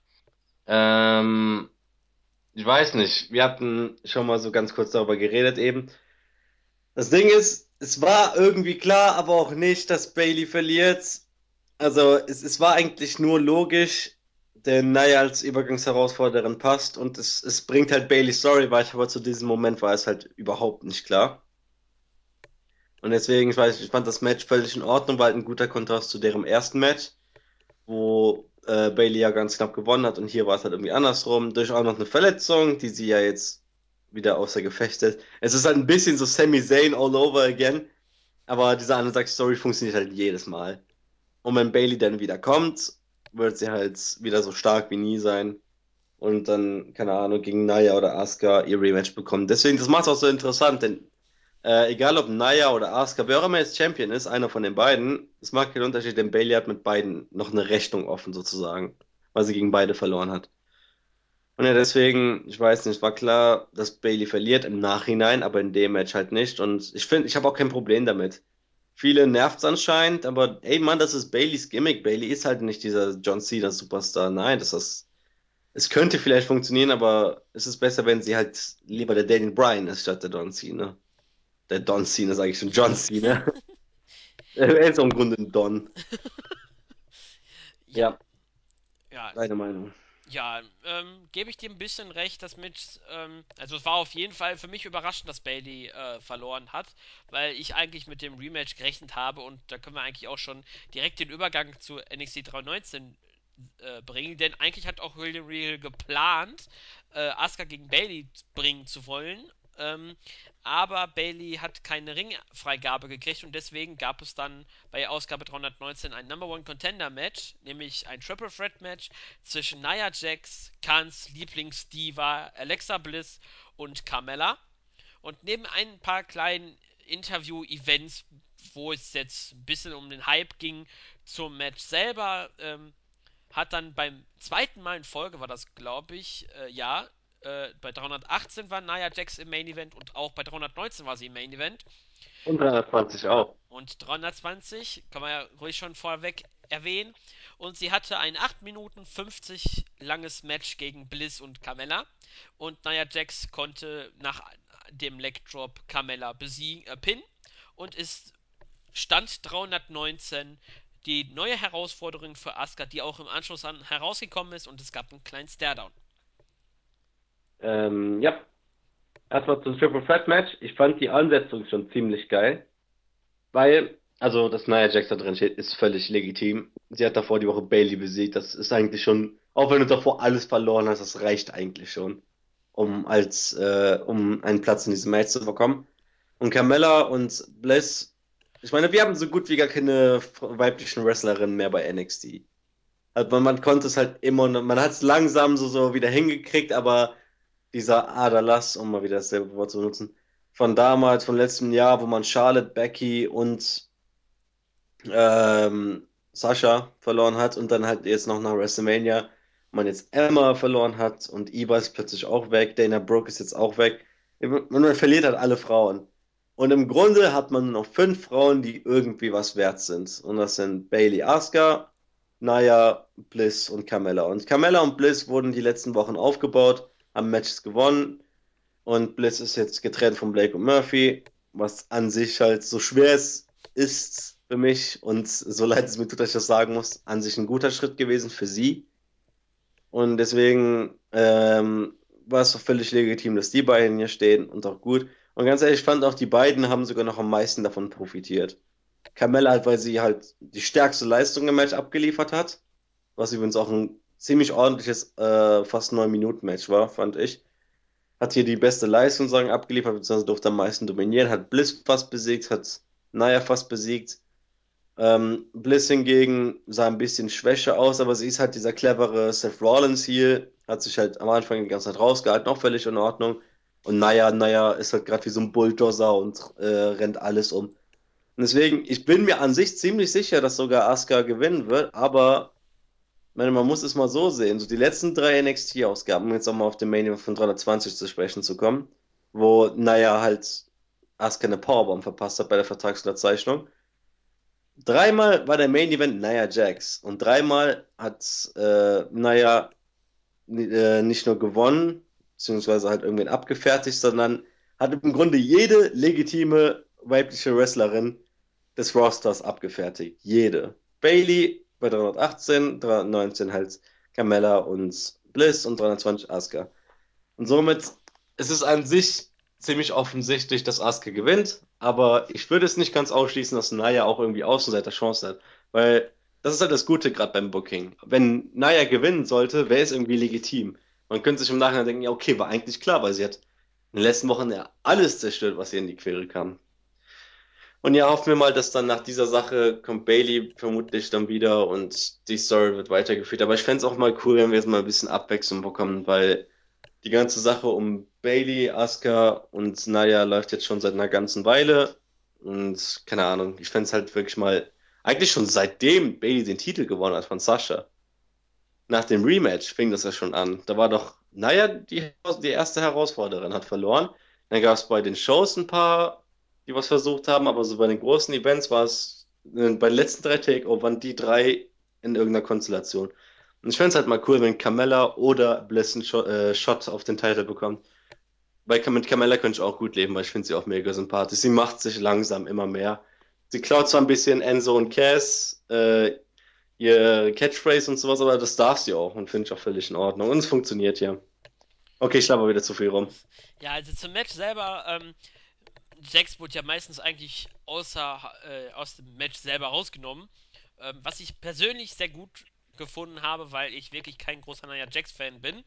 Ähm, ich weiß nicht, wir hatten schon mal so ganz kurz darüber geredet eben. Das Ding ist, es war irgendwie klar, aber auch nicht, dass Bailey verliert. Also es, es war eigentlich nur logisch, denn Nia als Übergangsherausforderin passt und es, es bringt halt Bailey's Story weiter, aber zu diesem Moment war es halt überhaupt nicht klar. Und deswegen, ich weiß, ich fand das Match völlig in Ordnung, war halt ein guter Kontrast zu deren ersten Match, wo äh, Bailey ja ganz knapp gewonnen hat und hier war es halt irgendwie andersrum. Durch auch noch eine Verletzung, die sie ja jetzt wieder außer Gefecht ist. Es ist halt ein bisschen so Sami Zayn all over again, aber diese Underdog-Story funktioniert halt jedes Mal. Und wenn Bailey dann wieder kommt, wird sie halt wieder so stark wie nie sein und dann, keine Ahnung, gegen Naya oder Asuka ihr Rematch bekommen. Deswegen, das macht es auch so interessant, denn äh, egal ob Naya oder Asuka, wer auch immer jetzt Champion ist, einer von den beiden, es macht keinen Unterschied, denn Bailey hat mit beiden noch eine Rechnung offen sozusagen, weil sie gegen beide verloren hat. Und ja, deswegen, ich weiß nicht, war klar, dass Bailey verliert im Nachhinein, aber in dem Match halt nicht. Und ich finde, ich habe auch kein Problem damit. Viele nervt's anscheinend, aber ey Mann, das ist Baileys Gimmick. Bailey ist halt nicht dieser John Cena Superstar. Nein, das ist, es könnte vielleicht funktionieren, aber es ist besser, wenn sie halt lieber der Daniel Bryan ist statt der Don Cena. Der Don Cena, sage ich schon, John (laughs) Cena. er ist auch im Grunde ein Don. (laughs) Ja, Ja, deine Meinung. Ja, ähm, gebe ich dir ein bisschen recht, dass Mitch, ähm, also es war auf jeden Fall für mich überraschend, dass Bailey äh, verloren hat, weil ich eigentlich mit dem Rematch gerechnet habe und da können wir eigentlich auch schon direkt den Übergang zu NXT 319 äh, bringen, denn eigentlich hat auch William Regal geplant, äh, Asuka gegen Bailey bringen zu wollen, ähm, aber Bailey hat keine Ringfreigabe gekriegt und deswegen gab es dann bei Ausgabe 319 ein Number One Contender Match, nämlich ein Triple Threat Match zwischen Nia Jax, Kans Lieblingsdiva Alexa Bliss und Carmella. Und neben ein paar kleinen Interview-Events, wo es jetzt ein bisschen um den Hype ging zum Match selber, ähm, hat dann beim zweiten Mal in Folge, war das glaube ich, äh, ja, äh, bei 318 war Nia Jax im Main Event und auch bei 319 war sie im Main Event. Und 320 auch. Und 320 kann man ja ruhig schon vorweg erwähnen. Und sie hatte ein 8 Minuten 50 langes Match gegen Bliss und Carmella. Und Nia Jax konnte nach dem Leg Drop Carmella besiegen, äh, pinnen und ist Stand 319 die neue Herausforderin für Asuka, die auch im Anschluss an herausgekommen ist und es gab einen kleinen Staredown. Ähm, ja, erstmal zum Triple Threat Match. Ich fand die Ansetzung schon ziemlich geil, weil, also, dass Nia Jax da drin steht, ist völlig legitim. Sie hat davor die Woche Bailey besiegt. Das ist eigentlich schon, auch wenn du davor alles verloren hast, das reicht eigentlich schon, um als, äh, um einen Platz in diesem Match zu bekommen. Und Carmella und Bliss, ich meine, wir haben so gut wie gar keine weiblichen Wrestlerinnen mehr bei NXT. Also man, man konnte es halt immer, man hat es langsam so, so wieder hingekriegt, aber dieser Aderlass, um mal wieder dasselbe Wort zu benutzen, von damals, von letztem Jahr, wo man Charlotte, Becky und ähm, Sascha verloren hat und dann halt jetzt noch nach WrestleMania man jetzt Emma verloren hat und Iva ist plötzlich auch weg, Dana Brooke ist jetzt auch weg. Man verliert halt alle Frauen. Und im Grunde hat man nur noch fünf Frauen, die irgendwie was wert sind. Und das sind Bailey Asuka, Nia, Bliss und Carmella. Und Carmella und Bliss wurden die letzten Wochen aufgebaut, haben Matches gewonnen. Und Bliss ist jetzt getrennt von Blake und Murphy, was an sich halt so schwer ist, ist für mich und so leid es mir tut, dass ich das sagen muss, an sich ein guter Schritt gewesen für sie. Und deswegen ähm, war es doch völlig legitim, dass die beiden hier stehen und auch gut. Und ganz ehrlich, ich fand auch, die beiden haben sogar noch am meisten davon profitiert. Carmella halt, weil sie halt die stärkste Leistung im Match abgeliefert hat, was übrigens auch ein ziemlich ordentliches, äh, fast 9-Minuten-Match war, fand ich. Hat hier die beste Leistung sagen, abgeliefert, beziehungsweise durfte am meisten dominieren, hat Bliss fast besiegt, hat Nia fast besiegt. Ähm, Bliss hingegen sah ein bisschen schwächer aus, aber sie ist halt dieser clevere Seth Rollins hier, hat sich halt am Anfang die ganze Zeit rausgehalten, auch völlig in Ordnung. Und Nia, Nia ist halt gerade wie so ein Bulldozer und äh, rennt alles um. Und deswegen, ich bin mir an sich ziemlich sicher, dass sogar Asuka gewinnen wird, aber meine, man muss es mal so sehen. So die letzten drei NXT-Ausgaben, um jetzt auch mal auf den Main Event von 320 zu sprechen zu kommen, wo Nia halt Asuka eine Powerbomb verpasst hat bei der Vertragsunterzeichnung. Dreimal war der Main Event Nia Jax und dreimal hat äh, Nia äh, nicht nur gewonnen, beziehungsweise halt irgendwen abgefertigt, sondern hat im Grunde jede legitime weibliche Wrestlerin des Rosters abgefertigt. Jede. Bailey bei 318, 319 halt Carmella und Bliss und 320 Asuka. Und somit ist es an sich ziemlich offensichtlich, dass Asuka gewinnt, aber ich würde es nicht ganz ausschließen, dass Naya auch irgendwie Außenseiter Chance hat, weil das ist halt das Gute gerade beim Booking. Wenn Naya gewinnen sollte, wäre es irgendwie legitim. Man könnte sich im Nachhinein denken, ja, okay, war eigentlich klar, weil sie hat in den letzten Wochen ja alles zerstört, was ihr in die Quere kam. Und ja, hoffen wir mal, dass dann nach dieser Sache kommt Bailey vermutlich dann wieder und die Story wird weitergeführt. Aber ich fände es auch mal cool, wenn wir jetzt mal ein bisschen Abwechslung bekommen, weil die ganze Sache um Bailey, Asuka und Naya läuft jetzt schon seit einer ganzen Weile. Und keine Ahnung, ich fände es halt wirklich mal, eigentlich schon seitdem Bailey den Titel gewonnen hat von Sascha. Nach dem Rematch fing das ja schon an. Da war doch Naya die, die erste Herausforderin, hat verloren. Dann gab es bei den Shows ein paar die was versucht haben, aber so bei den großen Events war es äh, bei den letzten drei Takeovern die drei in irgendeiner Konstellation. Und ich fände es halt mal cool, wenn Carmella oder Bliss einen Shot, äh, Shot auf den Titel bekommt. Weil mit Carmella könnte ich auch gut leben, weil ich finde sie auch mega sympathisch. Sie macht sich langsam immer mehr. Sie klaut zwar ein bisschen Enzo und Cass, äh, ihr Catchphrase und sowas, aber das darf sie auch und finde ich auch völlig in Ordnung. Und es funktioniert ja. Okay, ich laber wieder zu viel rum. Ja, also zum Match selber, ähm, Jax wurde ja meistens eigentlich außer, äh, aus dem Match selber rausgenommen. Ähm, was ich persönlich sehr gut gefunden habe, weil ich wirklich kein großer Nia Jax-Fan bin.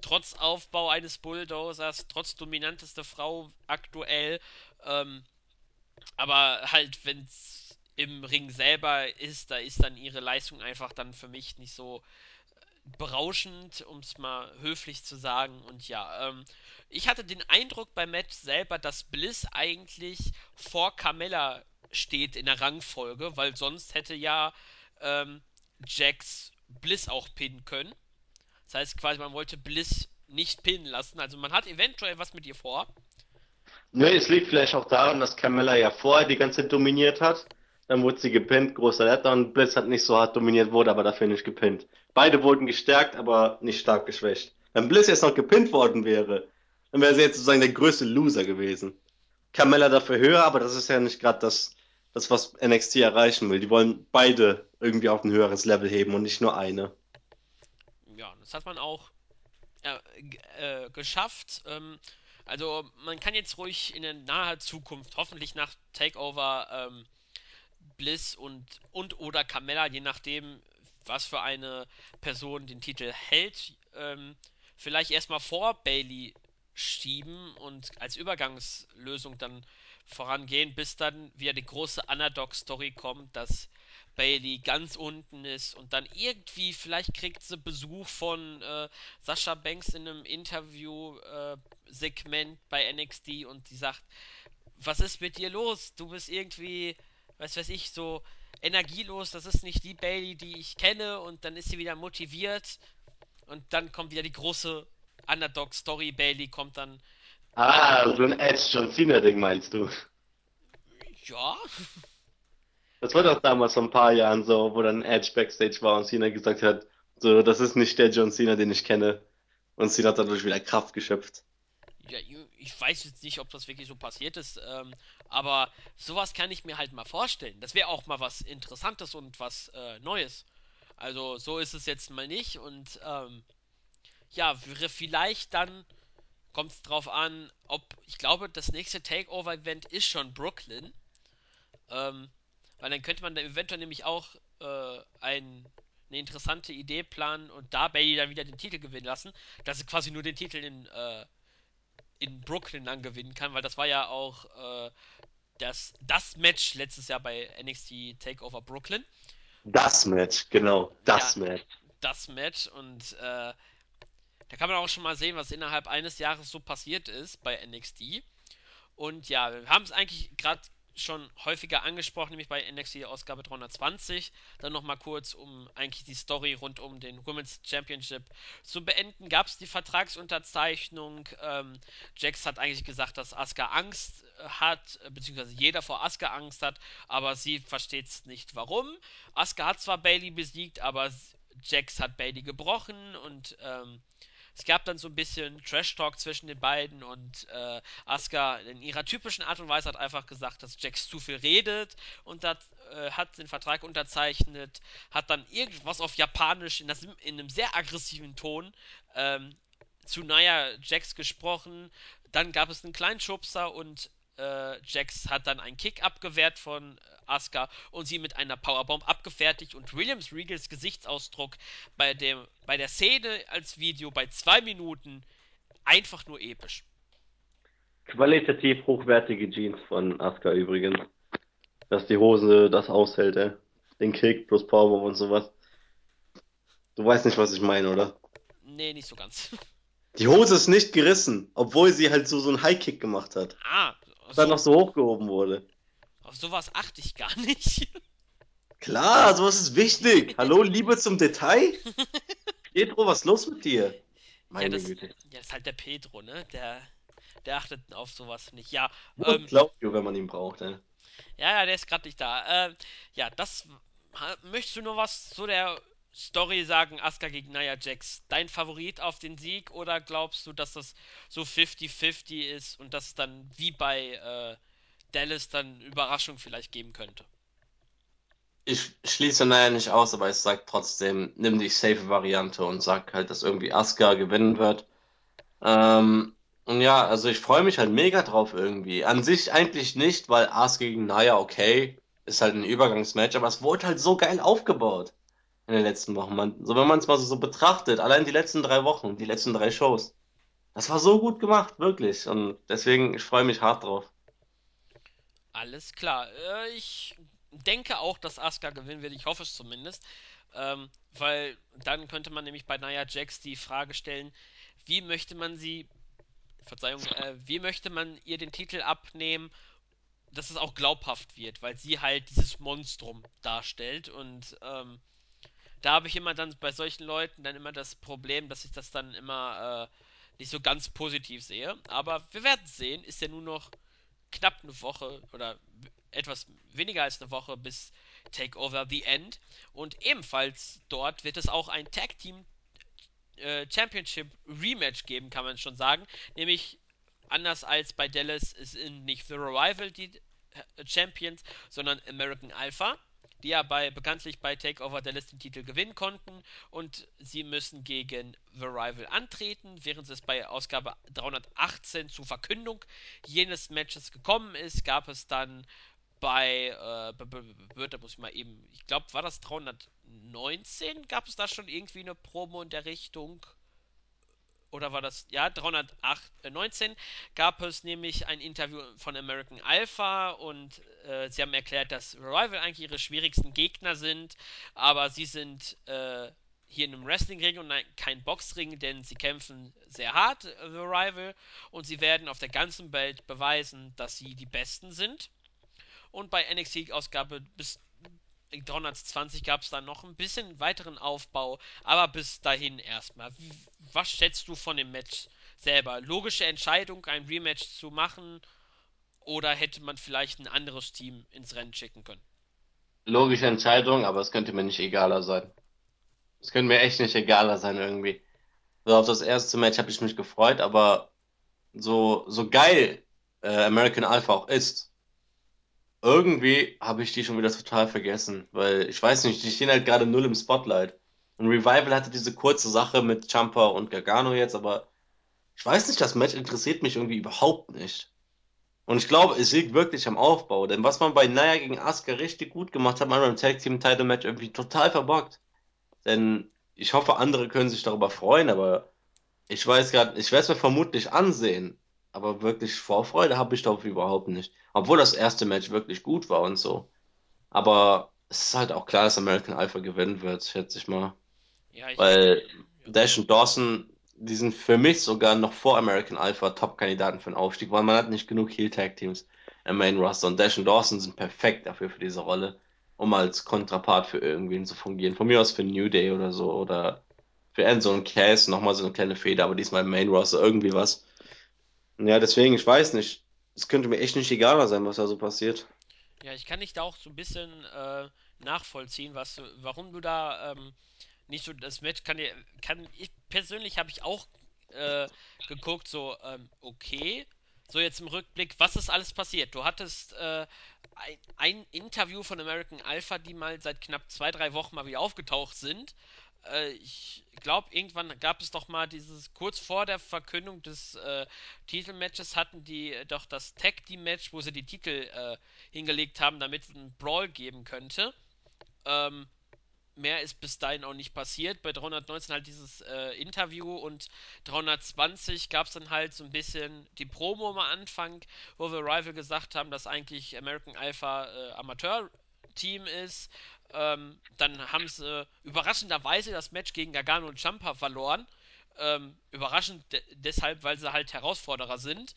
Trotz Aufbau eines Bulldozers, trotz dominanteste Frau aktuell. Ähm, aber halt, wenn es im Ring selber ist, da ist dann ihre Leistung einfach dann für mich nicht so berauschend, um es mal höflich zu sagen. Und ja, ähm, ich hatte den Eindruck beim Match selber, dass Bliss eigentlich vor Carmella steht in der Rangfolge, weil sonst hätte ja ähm, Jax Bliss auch pinnen können. Das heißt quasi, man wollte Bliss nicht pinnen lassen. Also man hat eventuell was mit ihr vor. Nö, es liegt vielleicht auch daran, dass Carmella ja vorher die ganze Zeit dominiert hat. Dann wurde sie gepinnt, großer Letter und Bliss hat nicht so hart dominiert, wurde aber dafür nicht gepinnt. Beide wurden gestärkt, aber nicht stark geschwächt. Wenn Bliss jetzt noch gepinnt worden wäre, dann wäre sie jetzt sozusagen der größte Loser gewesen. Carmella dafür höher, aber das ist ja nicht gerade das, das, was NXT erreichen will. Die wollen beide irgendwie auf ein höheres Level heben und nicht nur eine. Ja, das hat man auch äh, äh, geschafft. Ähm, also man kann jetzt ruhig in der naher Zukunft, hoffentlich nach Takeover, ähm, Bliss und, und oder Carmella, je nachdem, was für eine Person den Titel hält, ähm, vielleicht erstmal vor Bailey schieben und als Übergangslösung dann vorangehen, bis dann wieder die große Underdog-Story kommt, dass Bailey ganz unten ist und dann irgendwie, vielleicht kriegt sie Besuch von äh, Sascha Banks in einem Interview-Segment äh, bei NXT und die sagt, was ist mit dir los? Du bist irgendwie, was weiß ich, so energielos, das ist nicht die Bailey, die ich kenne und dann ist sie wieder motiviert und dann kommt wieder die große Underdog-Story, Bailey kommt dann. Ah, so ein Edge John Cena-Ding meinst du? Ja. Das war doch damals vor ein paar Jahren so, wo dann Edge Backstage war und Cena gesagt hat, so, das ist nicht der John Cena, den ich kenne. Und Cena hat dadurch wieder Kraft geschöpft. Ja, ich weiß jetzt nicht, ob das wirklich so passiert ist, ähm, aber sowas kann ich mir halt mal vorstellen. Das wäre auch mal was Interessantes und was äh, Neues. Also so ist es jetzt mal nicht und ähm, ja, vielleicht dann kommt es drauf an, ob ich glaube, das nächste Takeover-Event ist schon Brooklyn. Ähm, weil dann könnte man da eventuell nämlich auch äh, ein, eine interessante Idee planen und da Bailey dann wieder den Titel gewinnen lassen, dass sie quasi nur den Titel in, äh, in Brooklyn dann gewinnen kann, weil das war ja auch äh, das, das Match letztes Jahr bei NXT Takeover Brooklyn. Das Match, genau, das ja, Match. Das Match und äh, da kann man auch schon mal sehen, was innerhalb eines Jahres so passiert ist bei NXT. Und ja, wir haben es eigentlich gerade schon häufiger angesprochen, nämlich bei NXT Ausgabe 320. Dann nochmal kurz, um eigentlich die Story rund um den Women's Championship zu beenden. Gab es die Vertragsunterzeichnung. Ähm, Jax hat eigentlich gesagt, dass Asuka Angst hat, beziehungsweise jeder vor Asuka Angst hat, aber sie versteht es nicht warum. Asuka hat zwar Bailey besiegt, aber Jax hat Bailey gebrochen und ähm, es gab dann so ein bisschen Trash-Talk zwischen den beiden und äh, Asuka in ihrer typischen Art und Weise hat einfach gesagt, dass Jax zu viel redet und hat, äh, hat den Vertrag unterzeichnet, hat dann irgendwas auf Japanisch in, das, in einem sehr aggressiven Ton ähm, zu Naya Jax gesprochen. Dann gab es einen kleinen Schubser und äh, Jax hat dann einen Kick abgewehrt von Asuka und sie mit einer Powerbomb abgefertigt und Williams Regals Gesichtsausdruck bei, dem, bei der Szene als Video bei zwei Minuten einfach nur episch. Qualitativ hochwertige Jeans von Asuka übrigens. Dass die Hose das aushält, ey. Den Kick plus Powerbomb und sowas. Du weißt nicht, was ich meine, oder? Nee, nicht so ganz. (laughs) Die Hose ist nicht gerissen, obwohl sie halt so, so einen High-Kick gemacht hat. Ah, Dann noch so hochgehoben wurde. Auf sowas achte ich gar nicht. Klar, sowas ist wichtig. (laughs) Hallo, Liebe zum Detail? Pietro, was ist los mit dir? Meine ja, das, Güte. ja, das ist halt der Pedro, ne? Der, der achtet auf sowas nicht. Ja, Nur ähm, Claudio, wenn man ihn braucht, ey. ja, ja, der ist gerade nicht da. Ähm, ja, das. Möchtest du nur was zu der Story sagen, Asuka gegen Nia Jax? Dein Favorit auf den Sieg oder glaubst du, dass das so 50-50 ist und dass es dann wie bei äh, Dallas dann Überraschung vielleicht geben könnte? Ich schließe Naya nicht aus, aber ich sag trotzdem, nimm die safe Variante und sag halt, dass irgendwie Asuka gewinnen wird. Ähm, und ja, also ich freue mich halt mega drauf irgendwie. An sich eigentlich nicht, weil Asuka gegen Naya, okay, ist halt ein Übergangsmatch, aber es wurde halt so geil aufgebaut in den letzten Wochen. Man, so wenn man es mal so, so betrachtet, allein die letzten drei Wochen, die letzten drei Shows, das war so gut gemacht, wirklich. Und deswegen, ich freue mich hart drauf. Alles klar. Äh, ich denke auch, dass Asuka gewinnen wird. Ich hoffe es zumindest. Ähm, weil dann könnte man nämlich bei Nia Jax die Frage stellen, wie möchte man sie, Verzeihung, äh, wie möchte man ihr den Titel abnehmen, dass es auch glaubhaft wird, weil sie halt dieses Monstrum darstellt. Und ähm, da habe ich immer dann bei solchen Leuten dann immer das Problem, dass ich das dann immer äh, nicht so ganz positiv sehe. Aber wir werden sehen. Ist ja nur noch knapp eine Woche oder etwas weniger als eine Woche bis Takeover The End. Und ebenfalls dort wird es auch ein Tag Team äh, Championship Rematch geben, kann man schon sagen. Nämlich anders als bei Dallas sind nicht The Revival die äh, Champions, sondern American Alpha, die ja bei, bekanntlich bei Takeover Dallas den Titel gewinnen konnten und sie müssen gegen The Rival antreten, während es bei Ausgabe 318 zur Verkündung jenes Matches gekommen ist, gab es dann bei, äh, da muss ich mal eben, ich glaube, war das 319? Gab es da schon irgendwie eine Promo in der Richtung? Oder war das, ja, 319 gab es nämlich ein Interview von American Alpha und äh, sie haben erklärt, dass Revival eigentlich ihre schwierigsten Gegner sind, aber sie sind äh, hier in einem Wrestling-Ring und kein Boxring, denn sie kämpfen sehr hart, äh, The Rival, und sie werden auf der ganzen Welt beweisen, dass sie die Besten sind. Und bei NXT-Ausgabe bis 320 gab es dann noch ein bisschen weiteren Aufbau, aber bis dahin erstmal. Was schätzt du von dem Match selber? Logische Entscheidung, ein Rematch zu machen, oder hätte man vielleicht ein anderes Team ins Rennen schicken können? Logische Entscheidung, aber es könnte mir nicht egaler sein. Es könnte mir echt nicht egaler sein irgendwie. So auf das erste Match habe ich mich gefreut, aber so, so geil äh, American Alpha auch ist, irgendwie habe ich die schon wieder total vergessen, weil ich weiß nicht, die stehen halt gerade null im Spotlight. Und Revival hatte diese kurze Sache mit Ciampa und Gargano jetzt, aber ich weiß nicht, das Match interessiert mich irgendwie überhaupt nicht. Und ich glaube, es liegt wirklich am Aufbau, denn was man bei Nia gegen Asuka richtig gut gemacht hat, hat man beim Tag Team Title Match irgendwie total verbockt. Denn ich hoffe, andere können sich darüber freuen, aber ich weiß gerade, ich werde es mir vermutlich ansehen, aber wirklich Vorfreude habe ich darauf überhaupt nicht. Obwohl das erste Match wirklich gut war und so. Aber es ist halt auch klar, dass American Alpha gewinnen wird, schätze ich mal. Ja, ich. Weil Ja. Dash und Dawson, die sind für mich sogar noch vor American Alpha Top-Kandidaten für den Aufstieg, weil man hat nicht genug Heel-Tag-Teams im Main Roster. Und Dash und Dawson sind perfekt dafür, für diese Rolle, um als Kontrapart für irgendwen zu fungieren. Von mir aus für New Day oder so oder für Enzo und Cass nochmal so eine kleine Feder, aber diesmal im Main Roster irgendwie was. Ja, deswegen, ich weiß nicht. Es könnte mir echt nicht egaler sein, was da so passiert. Ja, ich kann dich da auch so ein bisschen äh, nachvollziehen, was, warum du da ähm, nicht so das Match kann dir kann ich persönlich habe ich auch äh, geguckt, so, ähm, okay. So jetzt im Rückblick, was ist alles passiert? Du hattest äh, ein, ein Interview von American Alpha, die mal seit knapp zwei, drei Wochen mal wieder aufgetaucht sind. Äh, ich glaube, irgendwann gab es doch mal dieses, kurz vor der Verkündung des äh, Titelmatches hatten die äh, doch das Tag Team Match, wo sie die Titel äh, hingelegt haben, damit es einen Brawl geben könnte. Ähm, mehr ist bis dahin auch nicht passiert. Bei 319 halt dieses äh, Interview und 320 gab es dann halt so ein bisschen die Promo am Anfang, wo wir Rival gesagt haben, dass eigentlich American Alpha äh, Amateur-Team ist. Ähm, dann haben sie überraschenderweise das Match gegen Gargano und Champa verloren. Ähm, überraschend de deshalb, weil sie halt Herausforderer sind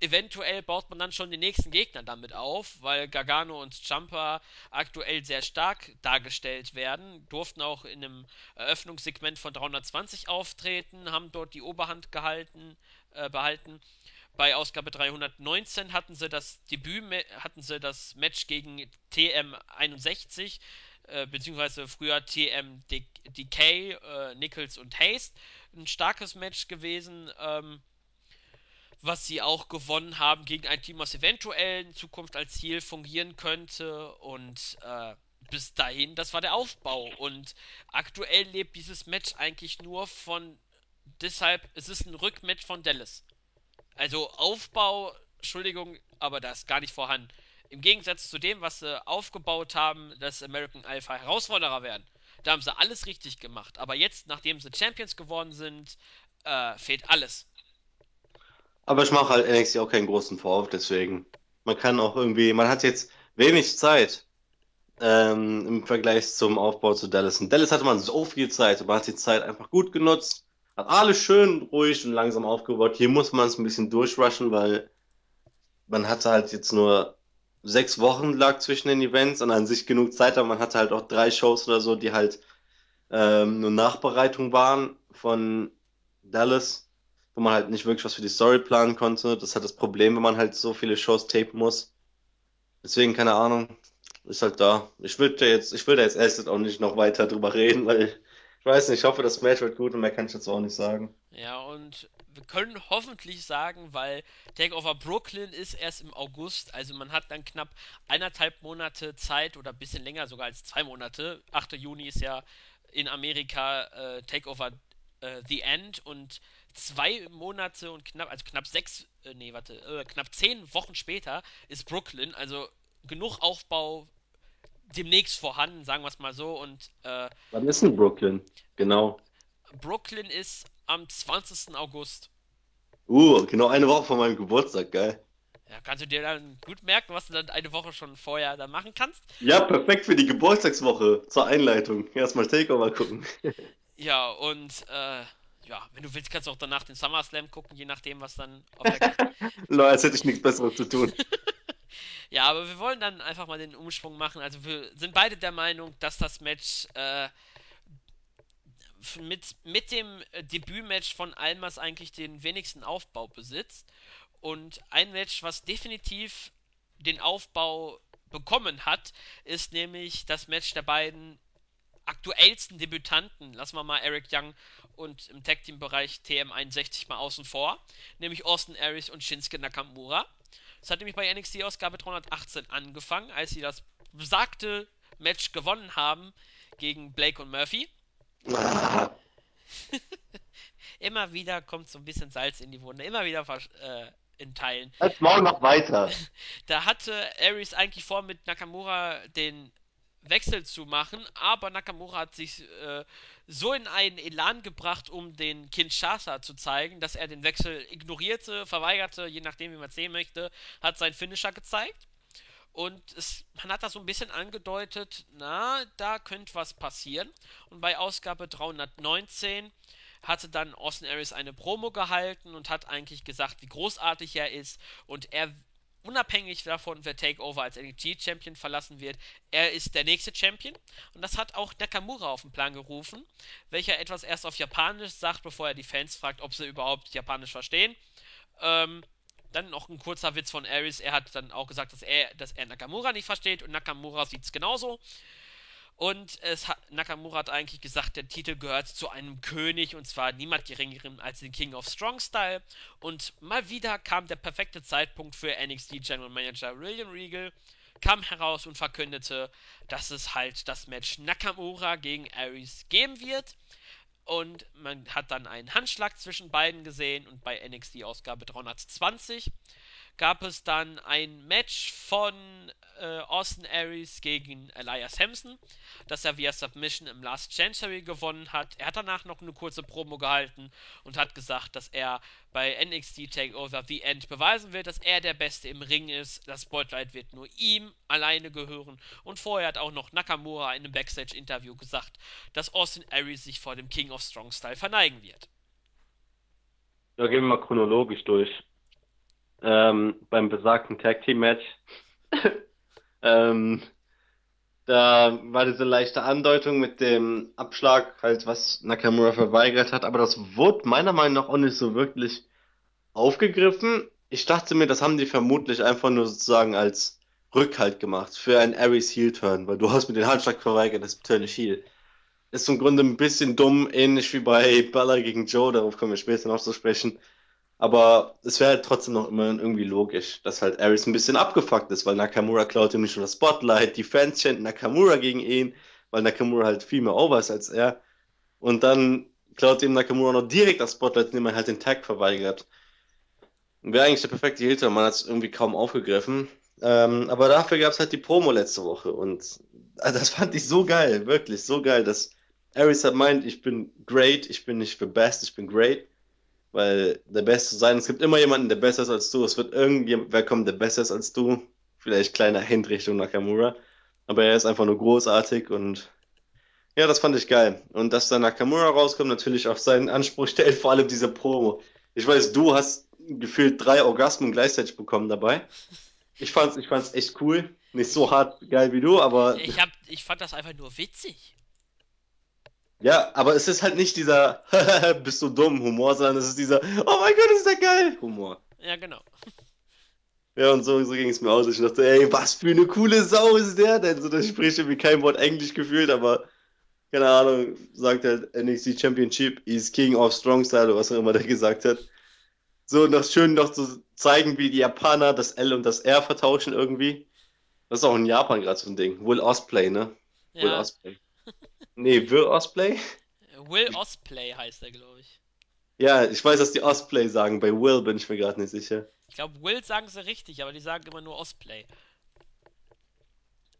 eventuell baut man dann schon den nächsten Gegner damit auf, weil Gargano und Champa aktuell sehr stark dargestellt werden, durften auch in einem Eröffnungssegment von 320 auftreten, haben dort die Oberhand gehalten, äh, behalten. Bei Ausgabe 319 hatten sie das Debüt, hatten sie das Match gegen TM61, äh, beziehungsweise früher TM Decay, äh, Nichols und Haste. Ein starkes Match gewesen. Ähm, was sie auch gewonnen haben gegen ein Team, was eventuell in Zukunft als Ziel fungieren könnte. Und äh, bis dahin, das war der Aufbau. Und aktuell lebt dieses Match eigentlich nur von. Deshalb, es ist ein Rückmatch von Dallas. Also Aufbau, Entschuldigung, aber das ist gar nicht vorhanden. Im Gegensatz zu dem, was sie aufgebaut haben, dass American Alpha Herausforderer werden. Da haben sie alles richtig gemacht. Aber jetzt, nachdem sie Champions geworden sind, äh, fehlt alles. Aber ich mache halt NXT auch keinen großen Vorwurf, deswegen. Man kann auch irgendwie, man hat jetzt wenig Zeit ähm, im Vergleich zum Aufbau zu Dallas. In Dallas hatte man so viel Zeit und man hat die Zeit einfach gut genutzt, hat alles schön ruhig und langsam aufgebaut. Hier muss man es ein bisschen durchrushen, weil man hatte halt jetzt nur sechs Wochen lag zwischen den Events und an sich genug Zeit, aber man hatte halt auch drei Shows oder so, die halt ähm, nur Nachbereitung waren von Dallas wo man halt nicht wirklich was für die Story planen konnte. Das hat das Problem, wenn man halt so viele Shows tapen muss. Deswegen, keine Ahnung, ist halt da. Ich will da jetzt, ich will da jetzt erst auch nicht noch weiter drüber reden, weil ich weiß nicht, ich hoffe, das Match wird gut und mehr kann ich jetzt auch nicht sagen. Ja, und wir können hoffentlich sagen, weil Takeover Brooklyn ist erst im August, also man hat dann knapp eineinhalb Monate Zeit oder ein bisschen länger, sogar als zwei Monate. 8. Juni ist ja in Amerika äh, Takeover äh, The End und zwei Monate und knapp, also knapp sechs, äh, nee, warte, äh, knapp zehn Wochen später ist Brooklyn, also genug Aufbau demnächst vorhanden, sagen wir es mal so. Und äh, wann ist denn Brooklyn? Genau. Brooklyn ist am 20. August. Uh, genau eine Woche vor meinem Geburtstag, geil. Ja, kannst du dir dann gut merken, was du dann eine Woche schon vorher da machen kannst? Ja, perfekt für die Geburtstagswoche zur Einleitung. Erstmal Takeover gucken. ja, und äh, ja, wenn du willst, kannst du auch danach den SummerSlam gucken, je nachdem, was dann auf der. (laughs) Leute, als hätte ich nichts Besseres zu tun. (laughs) ja, aber wir wollen dann einfach mal den Umschwung machen. Also wir sind beide der Meinung, dass das Match äh, mit, mit dem Debütmatch von Almas eigentlich den wenigsten Aufbau besitzt. Und ein Match, was definitiv den Aufbau bekommen hat, ist nämlich das Match der beiden aktuellsten Debütanten, lassen wir mal Eric Young und im Tag Team Bereich TM61 mal außen vor, nämlich Austin Aries und Shinsuke Nakamura. Das hat nämlich bei NXT Ausgabe 318 angefangen, als sie das besagte Match gewonnen haben gegen Blake und Murphy. (laughs) immer wieder kommt so ein bisschen Salz in die Wunde, immer wieder äh, in Teilen. Als morgen noch weiter. (laughs) Da hatte Aries eigentlich vor, mit Nakamura den Wechsel zu machen, aber Nakamura hat sich äh, so in einen Elan gebracht, um den Kinshasa zu zeigen, dass er den Wechsel ignorierte, verweigerte, je nachdem, wie man es sehen möchte, hat seinen Finisher gezeigt. Und es, man hat da so ein bisschen angedeutet, na, da könnte was passieren. Und bei Ausgabe 319 hatte dann Austin Aries eine Promo gehalten und hat eigentlich gesagt, wie großartig er ist und er unabhängig davon, wer Takeover als NXT-Champion verlassen wird, er ist der nächste Champion. Und das hat auch Nakamura auf den Plan gerufen, welcher etwas erst auf Japanisch sagt, bevor er die Fans fragt, ob sie überhaupt Japanisch verstehen. Ähm, dann noch ein kurzer Witz von Aries. Er hat dann auch gesagt, dass er, dass er Nakamura nicht versteht und Nakamura sieht es genauso. Und es hat, Nakamura hat eigentlich gesagt, der Titel gehört zu einem König und zwar niemand geringeren als den King of Strong Style. Und mal wieder kam der perfekte Zeitpunkt für NXT General Manager William Regal, kam heraus und verkündete, dass es halt das Match Nakamura gegen Aries geben wird. Und man hat dann einen Handschlag zwischen beiden gesehen und bei NXT Ausgabe 320 gab es dann ein Match von äh, Austin Aries gegen Elias Sampson, das er via Submission im Last Chancery gewonnen hat. Er hat danach noch eine kurze Promo gehalten und hat gesagt, dass er bei NXT Takeover The End beweisen wird, dass er der Beste im Ring ist. Das Spotlight wird nur ihm alleine gehören. Und vorher hat auch noch Nakamura in einem Backstage-Interview gesagt, dass Austin Aries sich vor dem King of Strong Style verneigen wird. Da gehen wir mal chronologisch durch ähm, beim besagten Tag Team Match. (laughs) ähm, da war diese leichte Andeutung mit dem Abschlag, halt was Nakamura verweigert hat, aber das wurde meiner Meinung nach auch nicht so wirklich aufgegriffen. Ich dachte mir, das haben die vermutlich einfach nur sozusagen als Rückhalt gemacht für einen Aries Heel Turn, weil du hast mir den Handschlag verweigert, das Turn nicht Heel. Ist im Grunde ein bisschen dumm, ähnlich wie bei Bella gegen Joe, darauf kommen wir später noch zu sprechen. Aber es wäre halt trotzdem noch immer irgendwie logisch, dass halt Aries ein bisschen abgefuckt ist, weil Nakamura klaut ihm nicht nur das Spotlight, die Fans chanten Nakamura gegen ihn, weil Nakamura halt viel mehr over ist als er. Und dann klaut ihm Nakamura noch direkt das Spotlight, indem er halt den Tag verweigert. Wäre eigentlich der perfekte Hilter, man hat es irgendwie kaum aufgegriffen. Ähm, aber dafür gab es halt die Promo letzte Woche und (laughs) das fand ich so geil, wirklich so geil, dass Aries hat meint, ich bin great, ich bin nicht für best, ich bin great weil der Beste sein, es gibt immer jemanden, der besser ist als du. Es wird irgendwer kommen, der besser ist als du. Vielleicht kleiner Hint Richtung Nakamura. Aber er ist einfach nur großartig und ja, das fand ich geil. Und dass dann Nakamura rauskommt, natürlich auf seinen Anspruch stellt, vor allem diese Promo. Ich weiß, du hast gefühlt drei Orgasmen gleichzeitig bekommen dabei. Ich fand's, ich fand's echt cool. Nicht so hart geil wie du, aber. Ich, hab, ich fand das einfach nur witzig. Ja, aber es ist halt nicht dieser (laughs) bist du dumm Humor, sondern es ist dieser oh mein Gott, ist der geil Humor. Ja, genau. Ja, und so, so ging es mir aus. Ich dachte, ey, was für eine coole Sau ist der denn? So, der spricht irgendwie kein Wort Englisch gefühlt, aber keine Ahnung, sagt halt NXT Championship is King of Strong Style oder was auch immer der gesagt hat. So, noch schön noch zu zeigen, wie die Japaner das L und das R vertauschen irgendwie. Das ist auch in Japan gerade so ein Ding. Will Osplay, ne? Ja. Will Osplay. Nee, Will Osplay? Will Osplay heißt er, glaube ich. Ja, ich weiß, dass die Osplay sagen. Bei Will bin ich mir gerade nicht sicher. Ich glaube, Will sagen sie richtig, aber die sagen immer nur Osplay.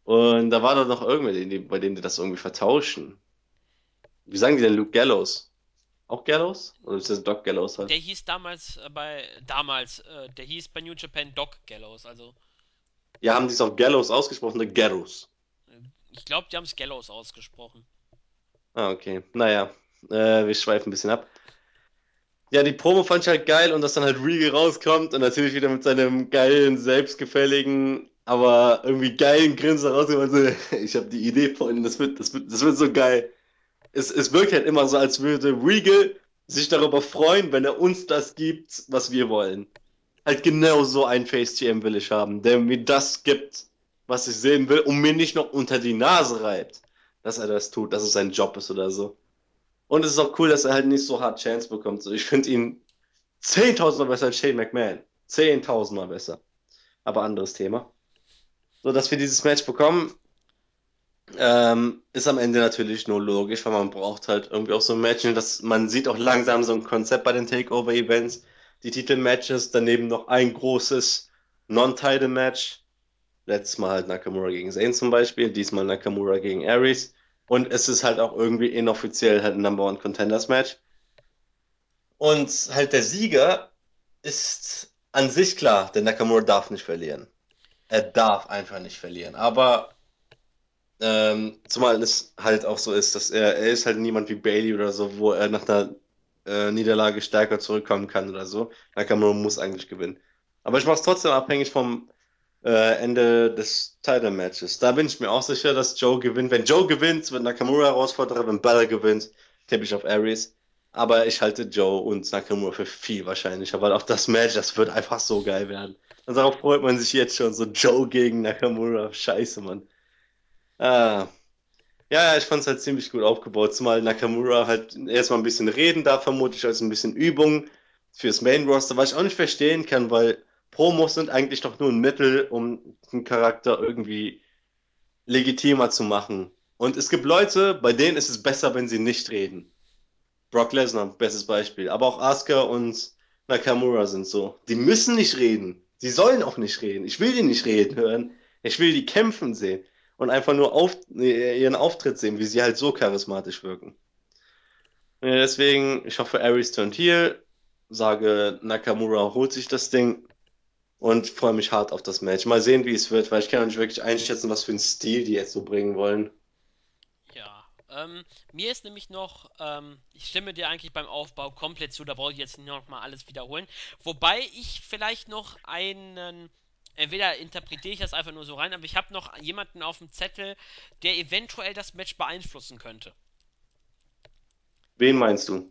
Und da war doch noch irgendwer, bei denen die das irgendwie vertauschen. Wie sagen die denn Luke Gallows? Auch Gallows? Oder ist das Doc Gallows halt? Der hieß damals äh, bei damals, äh, der hieß bei New Japan Doc Gallows, also Ja, haben die es auch Gallows ausgesprochen oder Gallows? ich glaube, die haben es Gallows ausgesprochen. Ah, okay. Naja, äh, wir schweifen ein bisschen ab. Ja, die Promo fand ich halt geil und dass dann halt Regal rauskommt und natürlich wieder mit seinem geilen, selbstgefälligen, aber irgendwie geilen Grinsen rauskommt. Also, (laughs) ich habe die Idee, Freunde, das wird, das wird, das wird so geil. Es, es wirkt halt immer so, als würde Regal sich darüber freuen, wenn er uns das gibt, was wir wollen. Halt genau so ein Face-TM will ich haben, der mir das gibt, was ich sehen will und mir nicht noch unter die Nase reibt, dass er das tut, dass es sein Job ist oder so. Und es ist auch cool, dass er halt nicht so hart Chance bekommt. So, ich finde ihn 10.000 Mal besser als Shane McMahon. 10.000 Mal besser. Aber anderes Thema. So, dass wir dieses Match bekommen, ähm, ist am Ende natürlich nur logisch, weil man braucht halt irgendwie auch so ein Match. Und das, man sieht auch langsam so ein Konzept bei den Takeover-Events. Die Titelmatches, daneben noch ein großes Non-Title-Match. Letztes Mal halt Nakamura gegen Zayn zum Beispiel, diesmal Nakamura gegen Aries. Und es ist halt auch irgendwie inoffiziell halt ein Number One Contenders Match. Und halt der Sieger ist an sich klar, denn Nakamura darf nicht verlieren. Er darf einfach nicht verlieren. Aber ähm, zumal es halt auch so ist, dass er, er ist halt niemand wie Bailey oder so, wo er nach einer äh, Niederlage stärker zurückkommen kann oder so. Nakamura muss eigentlich gewinnen. Aber ich mache es trotzdem abhängig vom äh, Ende des Title Matches. Da bin ich mir auch sicher, dass Joe gewinnt. Wenn Joe gewinnt, wird Nakamura Herausforderer. Wenn Bella gewinnt, tippe ich auf Aries. Aber ich halte Joe und Nakamura für viel wahrscheinlicher, weil auch das Match, das wird einfach so geil werden. Und darauf freut man sich jetzt schon. So Joe gegen Nakamura. Scheiße, Mann. Ah. Ja, ich fand es halt ziemlich gut aufgebaut, zumal Nakamura halt erstmal ein bisschen reden darf, vermutlich als ein bisschen Übung fürs Main Roster, was ich auch nicht verstehen kann, weil Promos sind eigentlich doch nur ein Mittel, um einen Charakter irgendwie legitimer zu machen. Und es gibt Leute, bei denen ist es besser, wenn sie nicht reden. Brock Lesnar, bestes Beispiel. Aber auch Asuka und Nakamura sind so. Die müssen nicht reden. Die sollen auch nicht reden. Ich will die nicht reden hören. Ich will die kämpfen sehen. Und einfach nur auf, ihren Auftritt sehen, wie sie halt so charismatisch wirken. Ja, deswegen, ich hoffe, Aries turnt heel. Sage, Nakamura holt sich das Ding. Und freue mich hart auf das Match. Mal sehen, wie es wird, weil ich kann auch nicht wirklich einschätzen, was für einen Stil die jetzt so bringen wollen. Ja, ähm, mir ist nämlich noch, ähm, ich stimme dir eigentlich beim Aufbau komplett zu, da brauche ich jetzt nicht nochmal alles wiederholen. Wobei ich vielleicht noch einen, entweder interpretiere ich das einfach nur so rein, aber ich habe noch jemanden auf dem Zettel, der eventuell das Match beeinflussen könnte. Wen meinst du?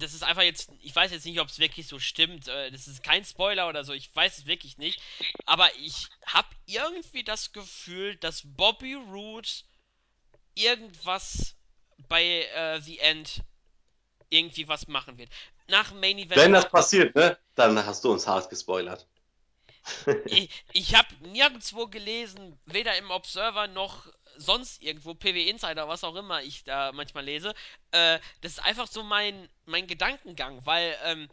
Das ist einfach jetzt, ich weiß jetzt nicht, ob es wirklich so stimmt, äh, das ist kein Spoiler oder so, ich weiß es wirklich nicht, aber ich habe irgendwie das Gefühl, dass Bobby Roode irgendwas bei äh, The End irgendwie was machen wird. Nach Main Event. Wenn das passiert, ne? Dann hast du uns hart gespoilert. (laughs) Ich, ich habe nirgendwo gelesen, weder im Observer noch sonst irgendwo, PW Insider, was auch immer ich da manchmal lese. Äh, das ist einfach so mein, mein Gedankengang, weil ähm,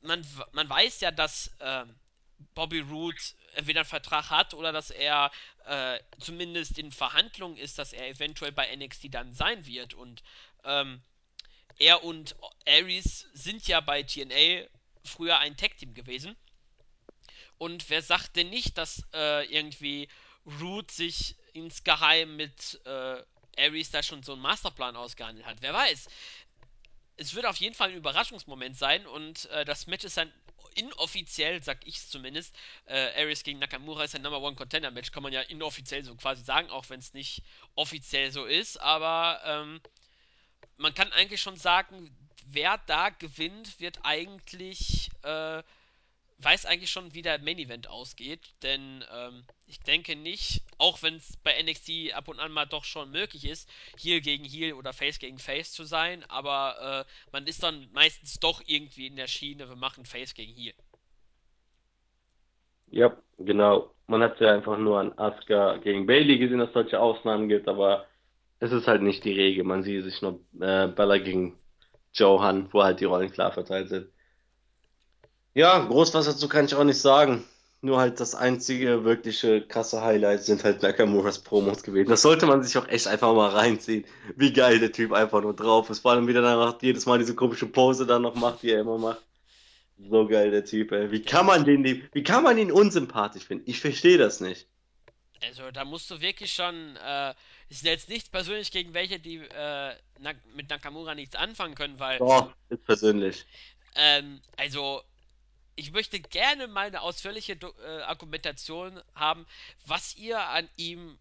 man, man weiß ja, dass ähm, Bobby Roode entweder einen Vertrag hat oder dass er äh, zumindest in Verhandlungen ist, dass er eventuell bei NXT dann sein wird. Und ähm, er und Aries sind ja bei TNA früher ein Tag-Team gewesen. Und wer sagt denn nicht, dass äh, irgendwie Root sich insgeheim mit äh, Ares da schon so einen Masterplan ausgehandelt hat? Wer weiß. Es wird auf jeden Fall ein Überraschungsmoment sein und äh, das Match ist dann inoffiziell, sag ich es zumindest, äh, Ares gegen Nakamura ist ein Number One Contender Match, kann man ja inoffiziell so quasi sagen, auch wenn es nicht offiziell so ist, aber ähm, man kann eigentlich schon sagen, wer da gewinnt, wird eigentlich äh, weiß eigentlich schon, wie der Main Event ausgeht, denn ähm, ich denke nicht, auch wenn es bei NXT ab und an mal doch schon möglich ist, Heel gegen Heel oder Face gegen Face zu sein, aber äh, man ist dann meistens doch irgendwie in der Schiene, wir machen Face gegen Heel. Ja, genau. Man hat ja einfach nur an Asuka gegen Bailey gesehen, dass es solche Ausnahmen gibt, aber es ist halt nicht die Regel. Man sieht sich nur äh, Bella gegen Johan, wo halt die Rollen klar verteilt sind. Ja, groß was dazu kann ich auch nicht sagen. Nur halt das einzige wirkliche krasse Highlight sind halt Nakamuras Promos gewesen. Das sollte man sich auch echt einfach mal reinziehen. Wie geil der Typ einfach nur drauf ist. Vor allem wieder danach jedes Mal diese komische Pose dann noch macht, die er immer macht. So geil der Typ, ey. Wie kann man den, wie kann man ihn unsympathisch finden? Ich verstehe das nicht. Also da musst du wirklich schon, äh, ist jetzt nichts persönlich gegen welche, die äh, mit Nakamura nichts anfangen können, weil. Doch, ist persönlich. Ähm, also ich möchte gerne mal eine ausführliche äh, Argumentation haben, was ihr an ihm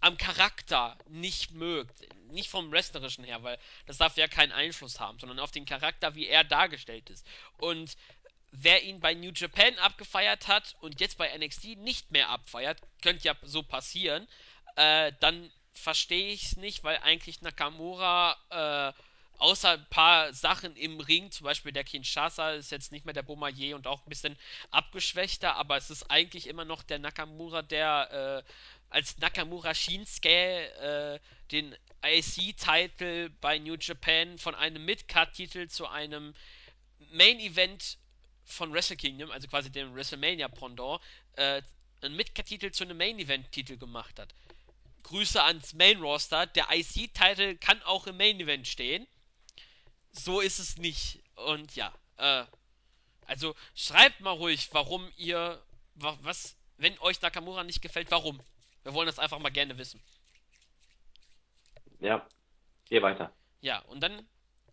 am Charakter nicht mögt. Nicht vom Wrestlerischen her, weil das darf ja keinen Einfluss haben, sondern auf den Charakter, wie er dargestellt ist. Und wer ihn bei New Japan abgefeiert hat und jetzt bei NXT nicht mehr abfeiert, könnte ja so passieren, äh, dann verstehe ich es nicht, weil eigentlich Nakamura äh, außer ein paar Sachen im Ring, zum Beispiel der Kinshasa ist jetzt nicht mehr der Boumaier und auch ein bisschen abgeschwächter, aber es ist eigentlich immer noch der Nakamura, der äh, als Nakamura Shinsuke äh, den IC-Titel bei New Japan von einem Mid-Card-Titel zu einem Main-Event von Wrestle Kingdom, also quasi dem WrestleMania-Pendant, äh, einen Mid-Card-Titel zu einem Main-Event-Titel gemacht hat. Grüße ans Main-Roster. Der IC-Titel kann auch im Main-Event stehen so ist es nicht. Und ja, äh, also schreibt mal ruhig, warum ihr, was, wenn euch Nakamura nicht gefällt, warum. Wir wollen das einfach mal gerne wissen. Ja, geh weiter. Ja, und dann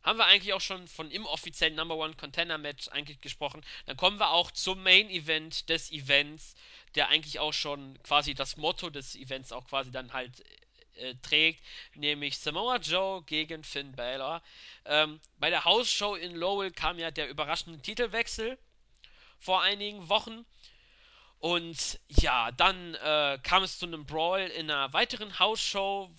haben wir eigentlich auch schon von im offiziellen Number One Contender Match eigentlich gesprochen. Dann kommen wir auch zum Main Event des Events, der eigentlich auch schon quasi das Motto des Events auch quasi dann halt äh, trägt, nämlich Samoa Joe gegen Finn Balor. Ähm, bei der Hausshow in Lowell kam ja der überraschende Titelwechsel vor einigen Wochen Und ja, dann äh, kam es zu einem Brawl in einer weiteren Hausshow.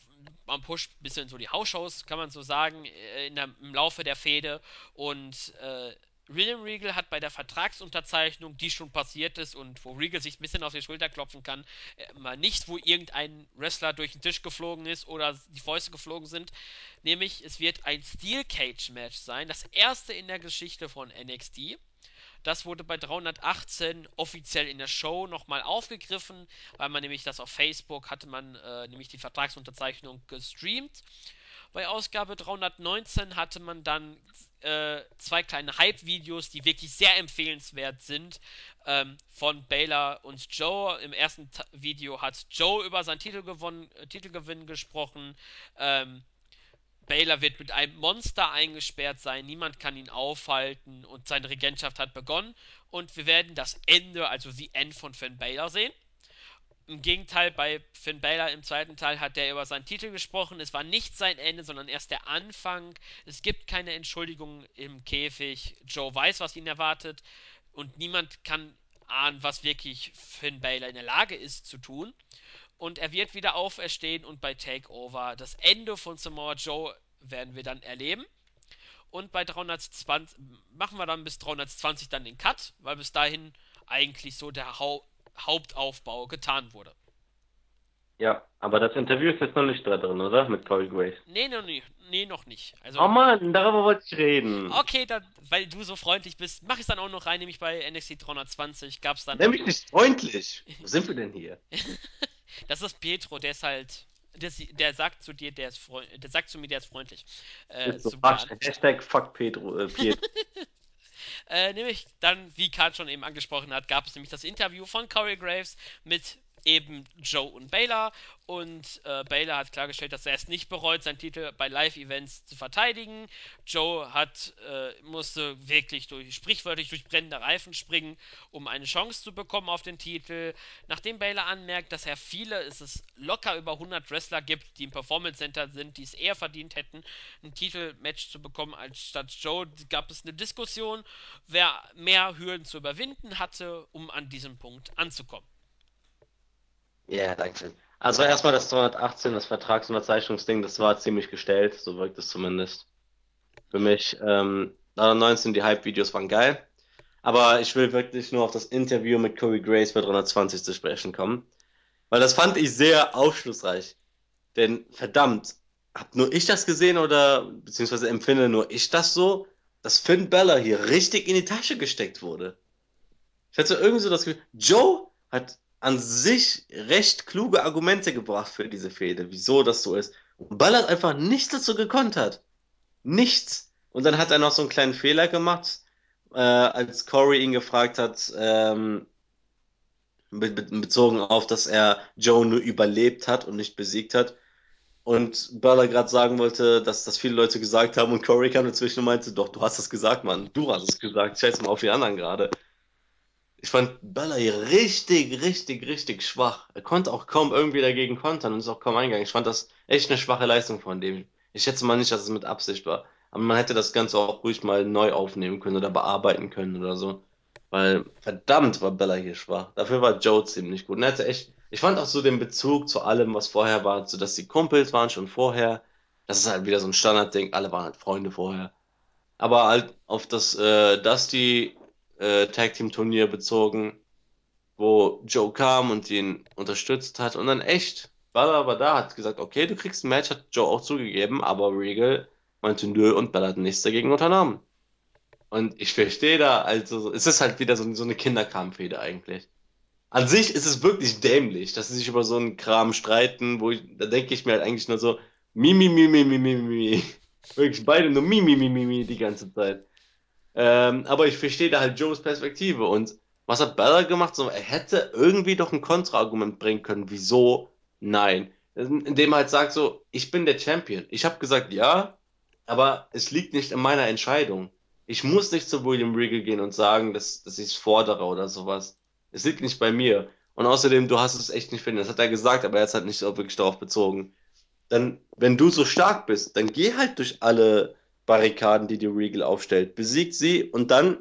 Man pusht ein bisschen so die Hausshows, kann man so sagen, äh, in der, im Laufe der Fehde. Und äh, William Regal hat bei der Vertragsunterzeichnung, die schon passiert ist und wo Regal sich ein bisschen auf die Schulter klopfen kann, äh, mal nicht, wo irgendein Wrestler durch den Tisch geflogen ist oder die Fäuste geflogen sind. Nämlich, es wird ein Steel Cage Match sein, das erste in der Geschichte von NXT. Das wurde bei 318 offiziell in der Show nochmal aufgegriffen, weil man nämlich das auf Facebook hatte man äh, nämlich die Vertragsunterzeichnung gestreamt. Bei Ausgabe 319 hatte man dann äh, zwei kleine Hype-Videos, die wirklich sehr empfehlenswert sind, ähm, von Baylor und Joe. Im ersten T Video hat Joe über seinen Titelgewinn, äh, Titelgewinn gesprochen. Ähm, Baylor wird mit einem Monster eingesperrt sein, niemand kann ihn aufhalten und seine Regentschaft hat begonnen. Und wir werden das Ende, also die End von Finn Baylor sehen. Im Gegenteil, bei Finn Balor im zweiten Teil hat er über seinen Titel gesprochen. Es war nicht sein Ende, sondern erst der Anfang. Es gibt keine Entschuldigung im Käfig. Joe weiß, was ihn erwartet. Und niemand kann ahnen, was wirklich Finn Balor in der Lage ist zu tun und er wird wieder auferstehen und bei Takeover das Ende von Samoa Joe werden wir dann erleben. Und bei 320 machen wir dann bis 320 dann den Cut, weil bis dahin eigentlich so der Hau Hauptaufbau getan wurde. Ja, aber das Interview ist jetzt noch nicht da drin, oder? Mit Corey Grace. Nee, noch nicht. Nee, noch nicht. Also, oh Mann, darüber wollte ich reden. Okay, dann, weil du so freundlich bist, mach ich es dann auch noch rein, nämlich bei NXT 320 gab es dann. Nämlich nicht freundlich. Wo sind wir denn hier? (laughs) Das ist Pietro, der ist halt. Der, der sagt zu dir, der ist freundlich. Der sagt zu mir, der ist freundlich. Äh, ist so Hashtag fuck Pedro, äh, Pietro. (laughs) äh, nämlich dann, wie Karl schon eben angesprochen hat, gab es nämlich das Interview von Corey Graves mit eben Joe und Baylor. Und äh, Baylor hat klargestellt, dass er es nicht bereut, seinen Titel bei Live-Events zu verteidigen. Joe hat, äh, musste wirklich durch, sprichwörtlich durch brennende Reifen springen, um eine Chance zu bekommen auf den Titel. Nachdem Baylor anmerkt, dass er viele, es ist locker über 100 Wrestler gibt, die im Performance Center sind, die es eher verdient hätten, ein Titelmatch zu bekommen als statt Joe, gab es eine Diskussion, wer mehr Hürden zu überwinden hatte, um an diesem Punkt anzukommen. Ja, danke. Also erstmal das 218, das Vertragsunterzeichnungsding, das war ziemlich gestellt, so wirkt es zumindest. Für mich. Ähm, 19, die Hype-Videos waren geil. Aber ich will wirklich nur auf das Interview mit Corey Grace bei 320 zu sprechen kommen. Weil das fand ich sehr aufschlussreich. Denn verdammt, hab nur ich das gesehen oder beziehungsweise empfinde nur ich das so, dass Finn Bella hier richtig in die Tasche gesteckt wurde. Ich hatte irgendwie so das Gefühl, Joe hat an sich recht kluge Argumente gebracht für diese Fehde, wieso das so ist. Und Ballard einfach nichts dazu gekonnt hat. Nichts. Und dann hat er noch so einen kleinen Fehler gemacht, äh, als Corey ihn gefragt hat, ähm, be bezogen auf, dass er Joe nur überlebt hat und nicht besiegt hat. Und Ballard gerade sagen wollte, dass das viele Leute gesagt haben und Corey kam dazwischen und meinte, doch, du hast es gesagt, Mann. Du hast es gesagt. Scheiß mal auf die anderen gerade. Ich fand Bella hier richtig, richtig, richtig schwach. Er konnte auch kaum irgendwie dagegen kontern und ist auch kaum eingegangen. Ich fand das echt eine schwache Leistung von dem. Ich schätze mal nicht, dass es mit Absicht war. Aber man hätte das Ganze auch ruhig mal neu aufnehmen können oder bearbeiten können oder so. Weil verdammt war Bella hier schwach. Dafür war Joe ziemlich gut. Und er hatte echt, ich fand auch so den Bezug zu allem, was vorher war, so dass die Kumpels waren schon vorher. Das ist halt wieder so ein Standardding. Alle waren halt Freunde vorher. Aber halt auf das äh, Dusty äh, Tag Team Turnier bezogen, wo Joe kam und ihn unterstützt hat und dann echt war da, hat gesagt, okay, du kriegst ein Match, hat Joe auch zugegeben, aber Regal meinte nö und Bella hat nichts dagegen unternommen. Und ich verstehe da, also es ist halt wieder so, so eine Kinderkramfehde eigentlich. An sich ist es wirklich dämlich, dass sie sich über so einen Kram streiten, wo ich, da denke ich mir halt eigentlich nur so, mi, mi, mi, mi, mi, mi, mi. (laughs) Wirklich beide nur mi, mi, mi, mi, mi die ganze Zeit. Ähm, aber ich verstehe da halt Joes Perspektive. Und was hat Bella gemacht? So, er hätte irgendwie doch ein Kontraargument bringen können. Wieso? Nein. Indem er halt sagt so, ich bin der Champion. Ich habe gesagt ja, aber es liegt nicht in meiner Entscheidung. Ich muss nicht zu William Regal gehen und sagen, dass, dass ich es fordere oder sowas. Es liegt nicht bei mir. Und außerdem, du hast es echt nicht finden. Das hat er gesagt, aber er hat es halt nicht so wirklich darauf bezogen. Dann, wenn du so stark bist, dann geh halt durch alle Barrikaden, die die Regal aufstellt. Besiegt sie und dann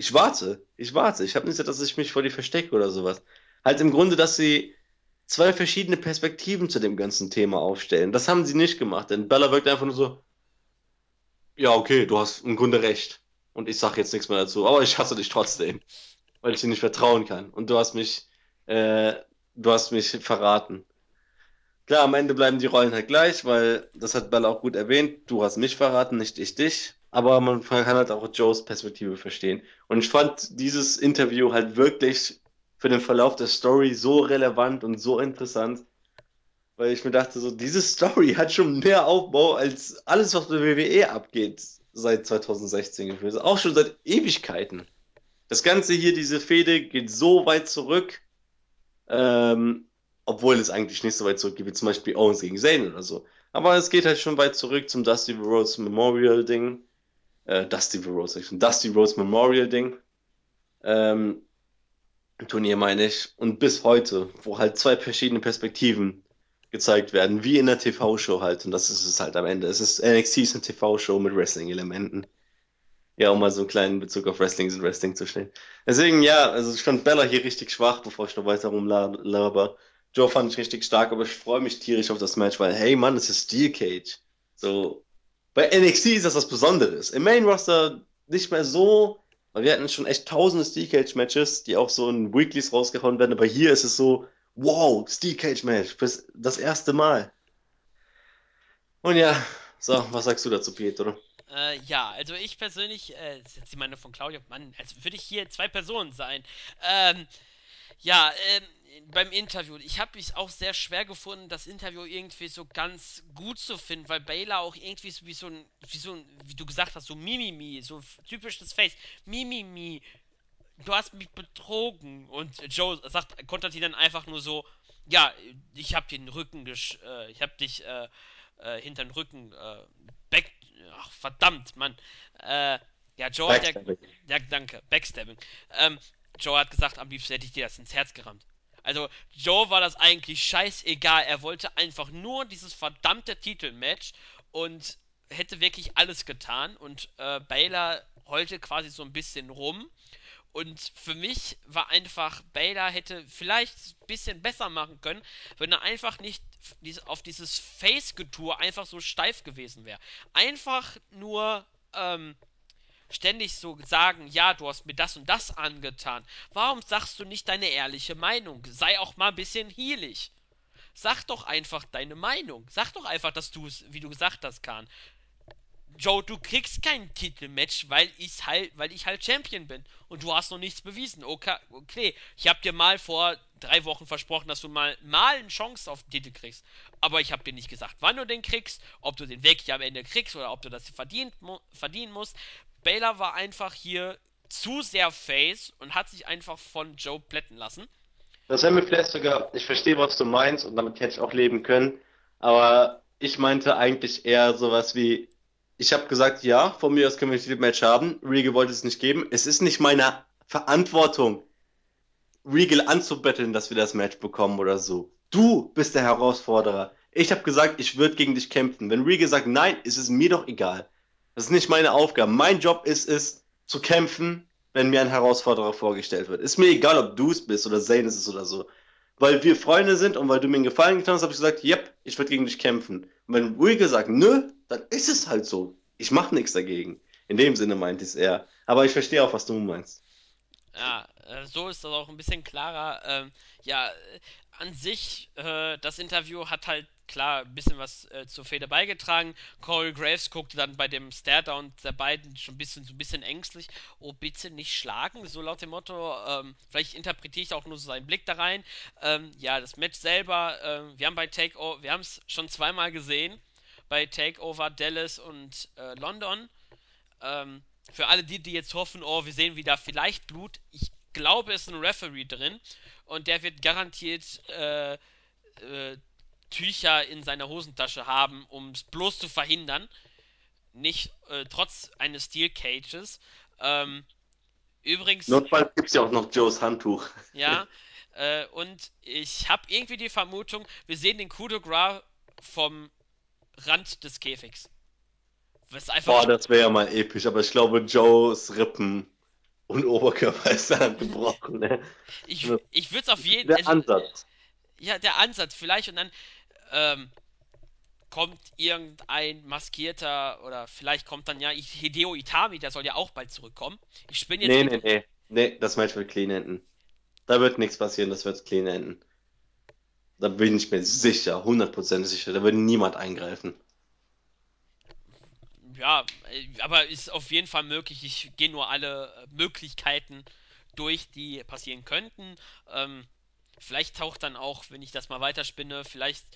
ich warte, ich warte. Ich habe nicht gesagt, dass ich mich vor dir verstecke oder sowas. Halt im Grunde, dass sie zwei verschiedene Perspektiven zu dem ganzen Thema aufstellen. Das haben sie nicht gemacht, denn Bella wirkt einfach nur so, ja, okay, du hast im Grunde recht. Und ich sag jetzt nichts mehr dazu, aber ich hasse dich trotzdem, weil ich dir nicht vertrauen kann. Und du hast mich, äh, du hast mich verraten. Klar, am Ende bleiben die Rollen halt gleich, weil das hat Bella auch gut erwähnt. Du hast mich verraten, nicht ich dich. Aber man kann halt auch Joes Perspektive verstehen. Und ich fand dieses Interview halt wirklich für den Verlauf der Story so relevant und so interessant, weil ich mir dachte, so, diese Story hat schon mehr Aufbau als alles, was bei WWE abgeht seit 2016 gefühlt. Auch schon seit Ewigkeiten. Das Ganze hier, diese Fehde, geht so weit zurück, ähm, obwohl es eigentlich nicht so weit zurückgeht, wie zum Beispiel Owens gegen Zayn oder so. Aber es geht halt schon weit zurück zum Dusty Rhodes Memorial Ding. Äh, Dusty Rhodes, Dusty Rhodes Memorial Ding. Ähm, Turnier meine ich. Und bis heute, wo halt zwei verschiedene Perspektiven gezeigt werden, wie in der TV-Show halt. Und das ist es halt am Ende. Es ist NXT ist eine TV-Show mit Wrestling-Elementen. Ja, um mal so einen kleinen Bezug auf Wrestling und Wrestling zu stellen. Deswegen, ja, also ich fand Bella hier richtig schwach, bevor ich noch weiter rumlaber. Joe fand ich richtig stark, aber ich freue mich tierisch auf das Match, weil, hey Mann, es ist Steel Cage. So, bei NXT ist das was Besonderes. Im Main Roster nicht mehr so, weil wir hatten schon echt tausende Steel Cage Matches, die auch so in Weeklies rausgehauen werden, aber hier ist es so, wow, Steel Cage Match, das erste Mal. Und ja, so, was sagst du dazu, Pietro? Äh, ja, also ich persönlich, äh, das ist jetzt die Meinung von Claudia, Mann, als würde ich hier zwei Personen sein. Ähm, ja, ähm, beim Interview, ich habe es auch sehr schwer gefunden, das Interview irgendwie so ganz gut zu finden, weil Baylor auch irgendwie so wie so ein, wie so ein, wie du gesagt hast, so Mimimi, so typisches Face, Mimimi, du hast mich betrogen. Und Joe sagt, kontert ihn dann einfach nur so, ja, ich hab den Rücken, gesch äh, ich hab dich äh, äh, hinter den Rücken, äh, back, ach verdammt, Mann. Äh, ja, Joe hat ja, ja, danke, Backstabbing. Ähm, Joe hat gesagt, am liebsten hätte ich dir das ins Herz gerammt. Also, Joe war das eigentlich scheißegal. Er wollte einfach nur dieses verdammte Titelmatch und hätte wirklich alles getan. Und äh, Baylor heulte quasi so ein bisschen rum. Und für mich war einfach, Baylor hätte vielleicht ein bisschen besser machen können, wenn er einfach nicht auf dieses Face-Getue einfach so steif gewesen wäre. Einfach nur, ähm, ständig so sagen, ja, du hast mir das und das angetan. Warum sagst du nicht deine ehrliche Meinung? Sei auch mal ein bisschen hielig. Sag doch einfach deine Meinung. Sag doch einfach, dass du es, wie du gesagt hast, Kahn. Joe, du kriegst kein Titelmatch, weil ich halt, weil ich halt Champion bin und du hast noch nichts bewiesen. Okay, okay. ich habe dir mal vor drei Wochen versprochen, dass du mal mal eine Chance auf den Titel kriegst, aber ich habe dir nicht gesagt, wann du den kriegst, ob du den wirklich am Ende kriegst oder ob du das verdient, verdienen musst. Baylor war einfach hier zu sehr Face und hat sich einfach von Joe plätten lassen. Das wäre mir vielleicht sogar, ich verstehe, was du meinst und damit hätte ich auch leben können, aber ich meinte eigentlich eher sowas wie, ich habe gesagt, ja, von mir aus können wir ein Match haben, Regal wollte es nicht geben, es ist nicht meine Verantwortung, Regal anzubetteln, dass wir das Match bekommen oder so. Du bist der Herausforderer. Ich habe gesagt, ich würde gegen dich kämpfen. Wenn Regal sagt nein, ist es mir doch egal. Das ist nicht meine Aufgabe. Mein Job ist es, zu kämpfen, wenn mir ein Herausforderer vorgestellt wird. Ist mir egal, ob du es bist oder Zane ist es oder so. Weil wir Freunde sind und weil du mir einen Gefallen getan hast, habe ich gesagt, yep, ich würde gegen dich kämpfen. Und wenn Ruige sagt, nö, dann ist es halt so. Ich mache nichts dagegen. In dem Sinne meint es er. Aber ich verstehe auch, was du meinst. Ja, äh, so ist das auch ein bisschen klarer. Ähm, ja, an sich, äh, das Interview hat halt klar ein bisschen was äh, zur Feder beigetragen. Corey Graves guckte dann bei dem Stare-Down der beiden schon ein bisschen, so ein bisschen ängstlich. Oh, bitte nicht schlagen, so laut dem Motto. Ähm, vielleicht interpretiere ich auch nur so seinen Blick da rein. Ähm, ja, das Match selber, äh, wir haben bei Takeover, wir haben es schon zweimal gesehen. Bei Takeover Dallas und äh, London. Ähm, für alle die, die jetzt hoffen, oh, wir sehen wieder vielleicht Blut, ich glaube, es ist ein Referee drin und der wird garantiert äh, äh, Tücher in seiner Hosentasche haben, um es bloß zu verhindern. Nicht äh, trotz eines Steel Cages. Ähm, übrigens. Notfalls gibt es ja auch noch Joes Handtuch. Ja. (laughs) Äh, und ich habe irgendwie die Vermutung, wir sehen den Coup de Gras vom Rand des Käfigs. Was einfach Boah, das wäre ja mal episch, aber ich glaube, Joes Rippen und Oberkörper ist dann gebrochen. Ne? Ich, ich würde es auf jeden Der also, Ansatz. Ja, der Ansatz vielleicht und dann ähm, kommt irgendein maskierter oder vielleicht kommt dann ja Hideo Itami, der soll ja auch bald zurückkommen. Ich spinne jetzt. Nee, nee, nee. Nee, das Match wird clean enden. Da wird nichts passieren, das wird clean enden. Da bin ich mir sicher, 100% sicher. Da wird niemand eingreifen. Ja, äh, aber ist auf jeden Fall möglich. Ich gehe nur alle äh, Möglichkeiten durch, die passieren könnten. Ähm, vielleicht taucht dann auch, wenn ich das mal weiterspinne, vielleicht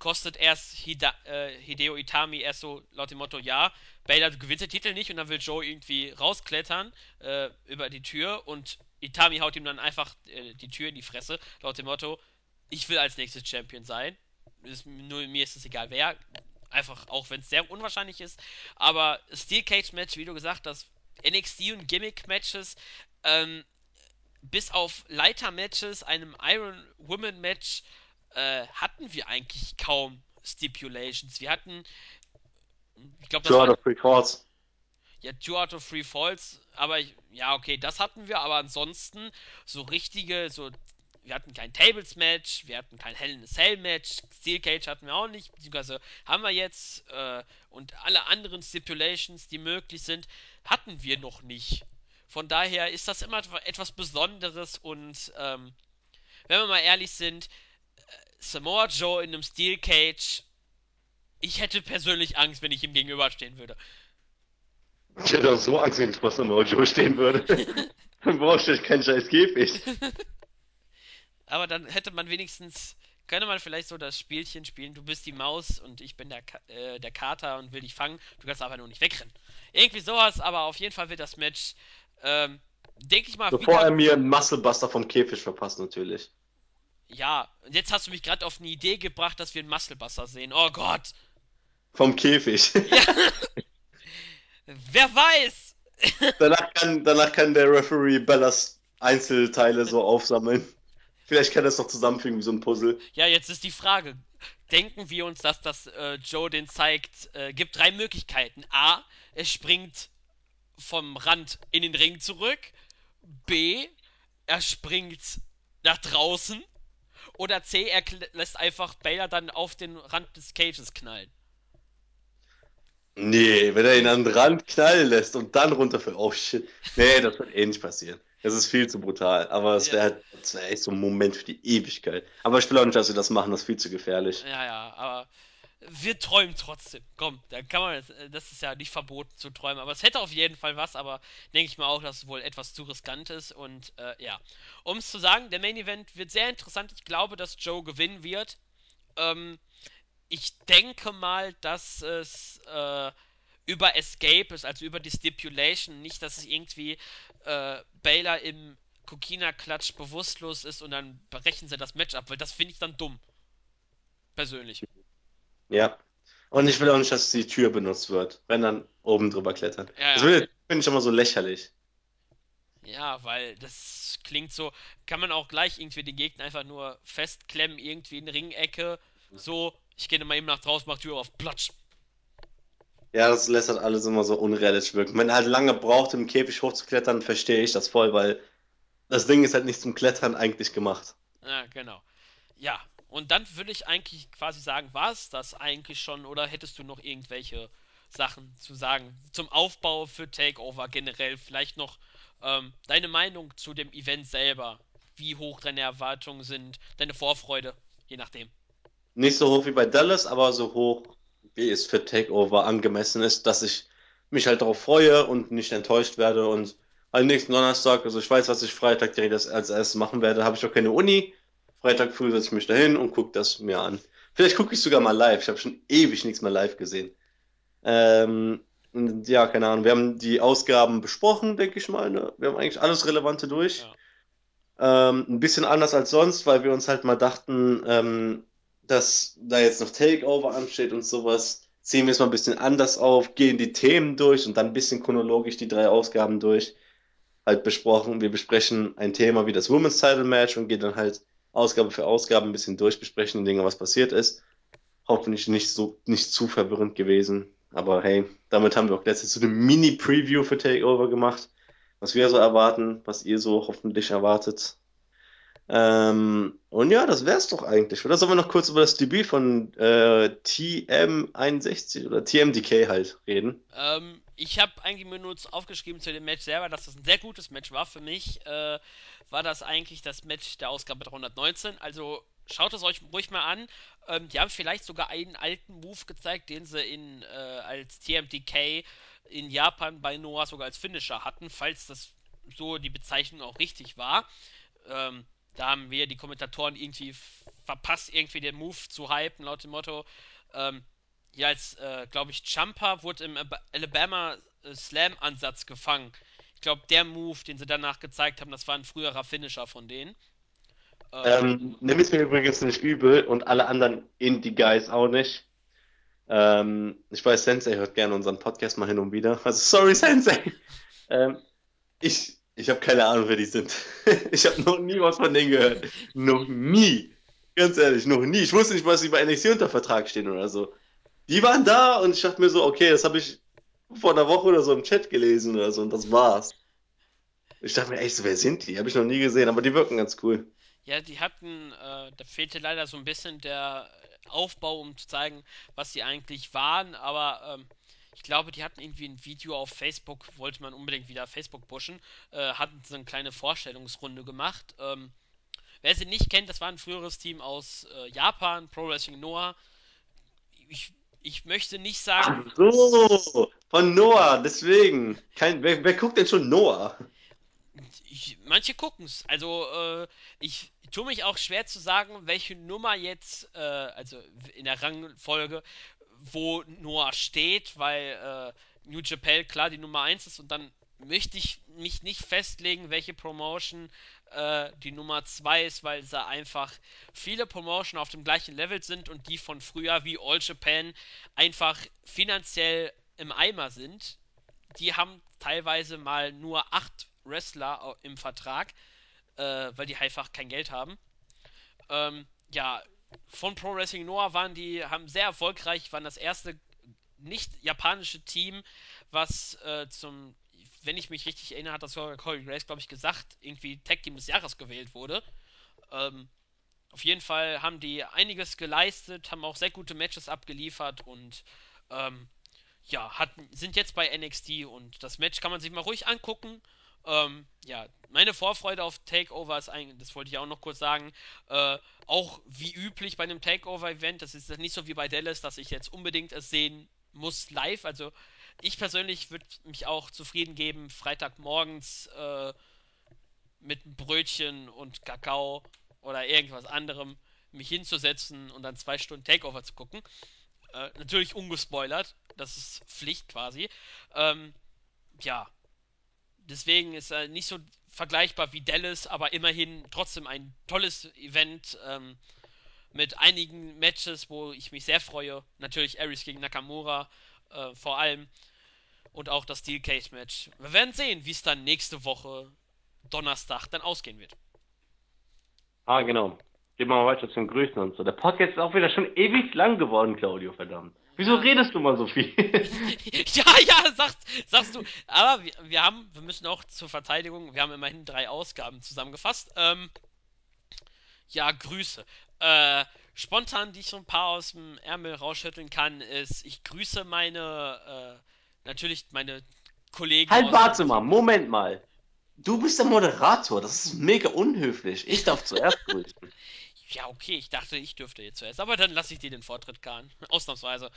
kostet erst Hida, äh, Hideo Itami erst so laut dem Motto, ja, Baylor gewinnt den Titel nicht und dann will Joe irgendwie rausklettern äh, über die Tür und Itami haut ihm dann einfach äh, die Tür in die Fresse, laut dem Motto, ich will als nächstes Champion sein. Ist, nur mir ist es egal wer. Einfach, auch wenn es sehr unwahrscheinlich ist. Aber Steel Cage Match, wie du gesagt hast, NXT und Gimmick Matches, ähm, bis auf Leiter-Matches, einem Iron Woman Match, äh, hatten wir eigentlich kaum Stipulations. Wir hatten, ich glaube, Two out of three falls. Ja, Two out of three falls, aber ja, okay, das hatten wir, aber ansonsten so richtige, so wir hatten kein Tables Match, wir hatten kein Hell in a Cell Match, Steel Cage hatten wir auch nicht, beziehungsweise haben wir jetzt äh, und alle anderen Stipulations, die möglich sind, hatten wir noch nicht. Von daher ist das immer etwas Besonderes und ähm, wenn wir mal ehrlich sind, Samoa Joe in einem Steel Cage. Ich hätte persönlich Angst, wenn ich ihm gegenüberstehen würde. Ich hätte auch so Angst, wenn ich vor Samoa Joe stehen würde. dann brauchst du keinen scheiß Käfig. (laughs) Aber dann hätte man wenigstens, könnte man vielleicht so das Spielchen spielen, du bist die Maus und ich bin der, äh, der Kater und will dich fangen, du kannst aber nur nicht wegrennen. Irgendwie sowas, aber auf jeden Fall wird das Match, ähm, denke ich mal, Bevor wieder... er mir einen Musclebuster vom Käfig verpasst, natürlich. Ja, jetzt hast du mich gerade auf eine Idee gebracht, dass wir einen Musclebuster sehen. Oh Gott! Vom Käfig. Ja. (laughs) Wer weiß? danach, kann, danach kann der Referee Bellas Einzelteile so aufsammeln. Vielleicht kann er es doch zusammenfügen wie so ein Puzzle. Ja, jetzt ist die Frage. Denken wir uns, dass das äh, Joe den zeigt? Äh, gibt drei Möglichkeiten. A, er springt vom Rand in den Ring zurück. B, er springt nach draußen. Oder C, er lässt einfach Baylor dann auf den Rand des Cages knallen. Nee, wenn er ihn an den Rand knallen lässt und dann runterfällt. Oh shit. Nee, das wird eh nicht passieren. Das ist viel zu brutal. Aber es wäre ja. wär echt so ein Moment für die Ewigkeit. Aber ich will auch nicht, dass wir das machen, das ist viel zu gefährlich. Ja, ja, aber wir träumen trotzdem. Komm, da kann man, das ist ja nicht verboten zu träumen, aber es hätte auf jeden Fall was, aber denke ich mal auch, dass es wohl etwas zu riskant ist und äh, ja. Um es zu sagen, der Main Event wird sehr interessant. Ich glaube, dass Joe gewinnen wird. Ähm, ich denke mal, dass es äh, über Escape ist, also über die Stipulation, nicht, dass es irgendwie äh, Baylor im Kokina-Klatsch bewusstlos ist und dann brechen sie das Match ab, weil das finde ich dann dumm. Persönlich. Ja. Und ich will auch nicht, dass die Tür benutzt wird, wenn dann oben drüber klettern. Ja, das finde ich immer so lächerlich. Ja, weil das klingt so, kann man auch gleich irgendwie den Gegner einfach nur festklemmen, irgendwie in Ringecke, so, ich gehe mal eben nach draußen, mach Tür auf, platsch. Ja, das lässt halt alles immer so unrealistisch wirken. Wenn er halt lange braucht, im Käfig hochzuklettern, verstehe ich das voll, weil das Ding ist halt nicht zum Klettern eigentlich gemacht. Ja, genau. Ja, und dann würde ich eigentlich quasi sagen, war es das eigentlich schon oder hättest du noch irgendwelche Sachen zu sagen zum Aufbau für Takeover generell? Vielleicht noch ähm, deine Meinung zu dem Event selber, wie hoch deine Erwartungen sind, deine Vorfreude, je nachdem. Nicht so hoch wie bei Dallas, aber so hoch, wie es für Takeover angemessen ist, dass ich mich halt darauf freue und nicht enttäuscht werde und am nächsten Donnerstag, also ich weiß, was ich Freitag direkt als erstes machen werde, habe ich auch keine Uni, Freitag früh setze ich mich dahin und gucke das mir an. Vielleicht gucke ich sogar mal live. Ich habe schon ewig nichts mehr live gesehen. Ähm, ja, keine Ahnung. Wir haben die Ausgaben besprochen, denke ich mal. Ne? Wir haben eigentlich alles Relevante durch. Ja. Ähm, ein bisschen anders als sonst, weil wir uns halt mal dachten, ähm, dass da jetzt noch Takeover ansteht und sowas. Ziehen wir es mal ein bisschen anders auf, gehen die Themen durch und dann ein bisschen chronologisch die drei Ausgaben durch. Halt besprochen. Wir besprechen ein Thema wie das Women's Title Match und gehen dann halt Ausgabe für Ausgabe ein bisschen durchbesprechen Dinge, was passiert ist. Hoffentlich nicht so, nicht zu verwirrend gewesen. Aber hey, damit haben wir auch letztens so eine Mini-Preview für Takeover gemacht. was wir so erwarten, was ihr so hoffentlich erwartet. Ähm, und ja, das wär's doch eigentlich. Oder sollen wir noch kurz über das Debüt von äh, TM61 oder TMDK halt reden? Ähm, ich habe eigentlich mir nur aufgeschrieben zu dem Match selber, dass das ein sehr gutes Match war. Für mich äh, war das eigentlich das Match der Ausgabe 319. Also schaut es euch ruhig mal an. Ähm, die haben vielleicht sogar einen alten Move gezeigt, den sie in, äh, als TMDK in Japan bei Noah sogar als Finisher hatten, falls das so die Bezeichnung auch richtig war. Ähm, da haben wir die Kommentatoren irgendwie verpasst, irgendwie den Move zu hypen, laut dem Motto. Ähm, ja, als, äh, glaube ich, Jumper wurde im Alabama äh, Slam-Ansatz gefangen. Ich glaube, der Move, den sie danach gezeigt haben, das war ein früherer Finisher von denen. Ähm, nimm es mir übrigens nicht übel und alle anderen Indie-Guys auch nicht. Ähm, ich weiß, Sensei hört gerne unseren Podcast mal hin und wieder. (laughs) Also, sorry, Sensei. ähm, ich ich habe keine Ahnung, wer die sind. (laughs) ich habe noch nie was von denen gehört. Noch nie. Ganz ehrlich, noch nie. Ich wusste nicht, was sie bei NXT unter Vertrag stehen oder so. Die waren da und ich dachte mir so, okay, das habe ich vor einer Woche oder so im Chat gelesen oder so und das war's. Ich dachte mir echt so, wer sind die? Habe ich noch nie gesehen, aber die wirken ganz cool. Ja, die hatten, äh, da fehlte leider so ein bisschen der Aufbau, um zu zeigen, was sie eigentlich waren, aber ähm, ich glaube, die hatten irgendwie ein Video auf Facebook, wollte man unbedingt wieder Facebook pushen, äh, hatten so eine kleine Vorstellungsrunde gemacht. Ähm, wer sie nicht kennt, das war ein früheres Team aus äh, Japan, Pro Wrestling Noah. Ich, ich möchte nicht sagen. Ach so, von Noah, deswegen. Kein, wer, wer guckt denn schon Noah? Ich, manche gucken es. Also, äh, ich tue mich auch schwer zu sagen, welche Nummer jetzt, äh, also in der Rangfolge, wo Noah steht, weil äh, New Japan klar die Nummer 1 ist und dann möchte ich mich nicht festlegen, welche Promotion äh, die Nummer 2 ist, weil sie einfach viele Promotion auf dem gleichen Level sind und die von früher wie All Japan einfach finanziell im Eimer sind. Die haben teilweise mal nur 8 Wrestler im Vertrag, äh, weil die einfach kein Geld haben. Ähm, ja, von Pro Wrestling Noah waren die, haben sehr erfolgreich, waren das erste nicht japanische Team, was äh, zum, wenn ich mich richtig erinnere, hat das Corey Grace, glaube ich, gesagt, irgendwie Tag Team des Jahres gewählt wurde. Ähm, auf jeden Fall haben die einiges geleistet, haben auch sehr gute Matches abgeliefert und ähm, ja, hat, sind jetzt bei NXT und das Match kann man sich mal ruhig angucken. Ähm, ja, meine Vorfreude auf Takeover ist eigentlich, das wollte ich auch noch kurz sagen, äh, auch wie üblich bei einem Takeover-Event, das ist nicht so wie bei Dallas, dass ich jetzt unbedingt es sehen muss live. Also ich persönlich würde mich auch zufrieden geben, Freitagmorgens äh, mit Brötchen und Kakao oder irgendwas anderem mich hinzusetzen und dann zwei Stunden Takeover zu gucken. Äh, natürlich ungespoilert, das ist Pflicht quasi. Ähm, ja, Deswegen ist er nicht so vergleichbar wie Dallas, aber immerhin trotzdem ein tolles Event ähm, mit einigen Matches, wo ich mich sehr freue. Natürlich Aries gegen Nakamura äh, vor allem und auch das Steel Cage Match. Wir werden sehen, wie es dann nächste Woche Donnerstag dann ausgehen wird. Ah, genau. Gehen wir mal weiter zum Grüßen und so. Der Podcast ist auch wieder schon ewig lang geworden, Claudio, verdammt. Wieso ja. redest du mal so viel? (laughs) ja, ja, sagst, sagst du. Aber wir, wir haben, wir müssen auch zur Verteidigung, wir haben immerhin drei Ausgaben zusammengefasst. Ähm, ja, Grüße. Äh, spontan, die ich so ein paar aus dem Ärmel rausschütteln kann, ist, ich grüße meine, äh, natürlich meine Kollegen. Halt, warte mal, Moment mal. Du bist der Moderator, das ist mega unhöflich. Ich darf zuerst (laughs) grüßen. Ja, okay, ich dachte, ich dürfte jetzt zuerst. Aber dann lasse ich dir den Vortritt, Kahn. (laughs) Ausnahmsweise.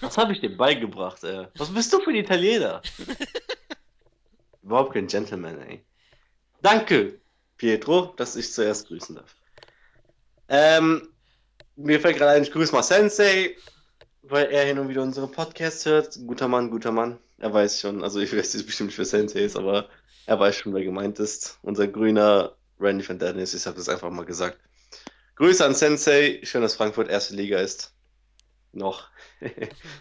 Was habe ich dir beigebracht, ey? Was bist du für ein Italiener? (laughs) Überhaupt kein Gentleman, ey. Danke, Pietro, dass ich zuerst grüßen darf. Ähm, mir fällt gerade ein, ich grüße mal Sensei, weil er hin und wieder unsere Podcasts hört. Guter Mann, guter Mann. Er weiß schon, also ich weiß jetzt bestimmt nicht, für Sensei ist, aber er weiß schon, wer gemeint ist. Unser grüner Randy van Dennis, ich habe das einfach mal gesagt. Grüße an Sensei. Schön, dass Frankfurt erste Liga ist. Noch. (laughs)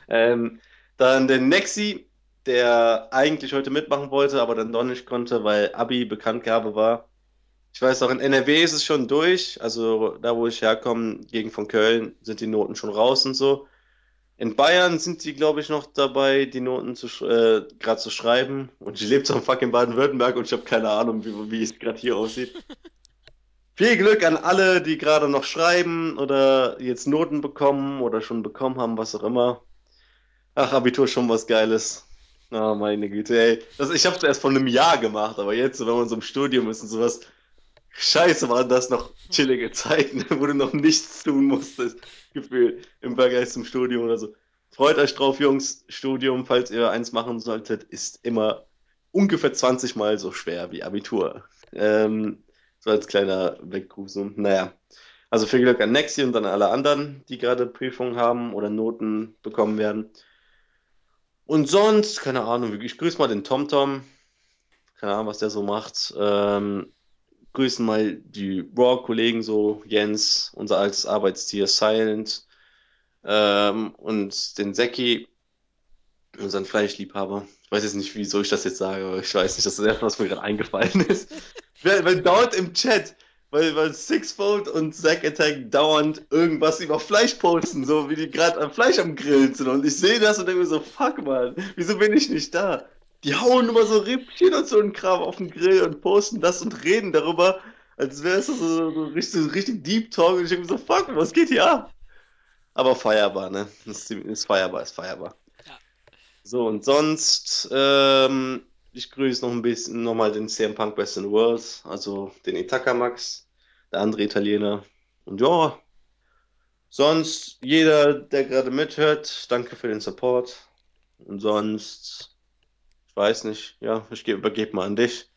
ähm, dann den Nexi, der eigentlich heute mitmachen wollte, aber dann doch nicht konnte, weil Abi Bekanntgabe war. Ich weiß auch, in NRW ist es schon durch. Also da, wo ich herkomme, gegen von Köln, sind die Noten schon raus und so. In Bayern sind sie, glaube ich, noch dabei, die Noten zu, äh, gerade zu schreiben. Und ich lebe so im fucking Baden-Württemberg und ich habe keine Ahnung, wie, wie es gerade hier aussieht. (laughs) Viel Glück an alle, die gerade noch schreiben oder jetzt Noten bekommen oder schon bekommen haben, was auch immer. Ach, Abitur schon was Geiles. Oh, meine Güte, ey. Das, ich habe es erst vor einem Jahr gemacht, aber jetzt, wenn man so im Studium ist und sowas, scheiße waren das noch chillige Zeiten, (laughs) wo du noch nichts tun musstest, gefühlt, im Vergleich zum Studium oder so. Freut euch drauf, Jungs. Studium, falls ihr eins machen solltet, ist immer ungefähr 20 Mal so schwer wie Abitur. Ähm, so als kleiner Weggruß. so. Naja. Also viel Glück an Nexi und an alle anderen, die gerade Prüfungen haben oder Noten bekommen werden. Und sonst, keine Ahnung, ich grüße mal den TomTom. Keine Ahnung, was der so macht. Ähm, grüßen mal die Raw-Kollegen so, Jens, unser altes Arbeitstier Silent ähm, und den Seki, unseren Fleischliebhaber. Ich weiß jetzt nicht, wieso ich das jetzt sage, aber ich weiß nicht, das ist das erste, was mir gerade eingefallen ist. (laughs) weil, weil dauernd im Chat, weil, weil Sixfold und Zack Attack dauernd irgendwas über Fleisch posten, so wie die gerade am Fleisch am Grillen sind. Und ich sehe das und denke mir so, fuck man, wieso bin ich nicht da? Die hauen immer so Rippchen und so einen Kram auf den Grill und posten das und reden darüber, als wäre es so, so, so, richtig, so richtig Deep Talk. Und ich denke so, fuck, was geht hier ab? Aber feierbar, ne? Ist, ist feierbar, ist feierbar. Ja. So, und sonst, ähm, ich grüße noch ein bisschen nochmal den CM Punk Best in the World, also den Itaka Max, der andere Italiener. Und ja, sonst jeder, der gerade mithört, danke für den Support. Und sonst, weiß nicht, ja, ich ge- übergebe mal an dich,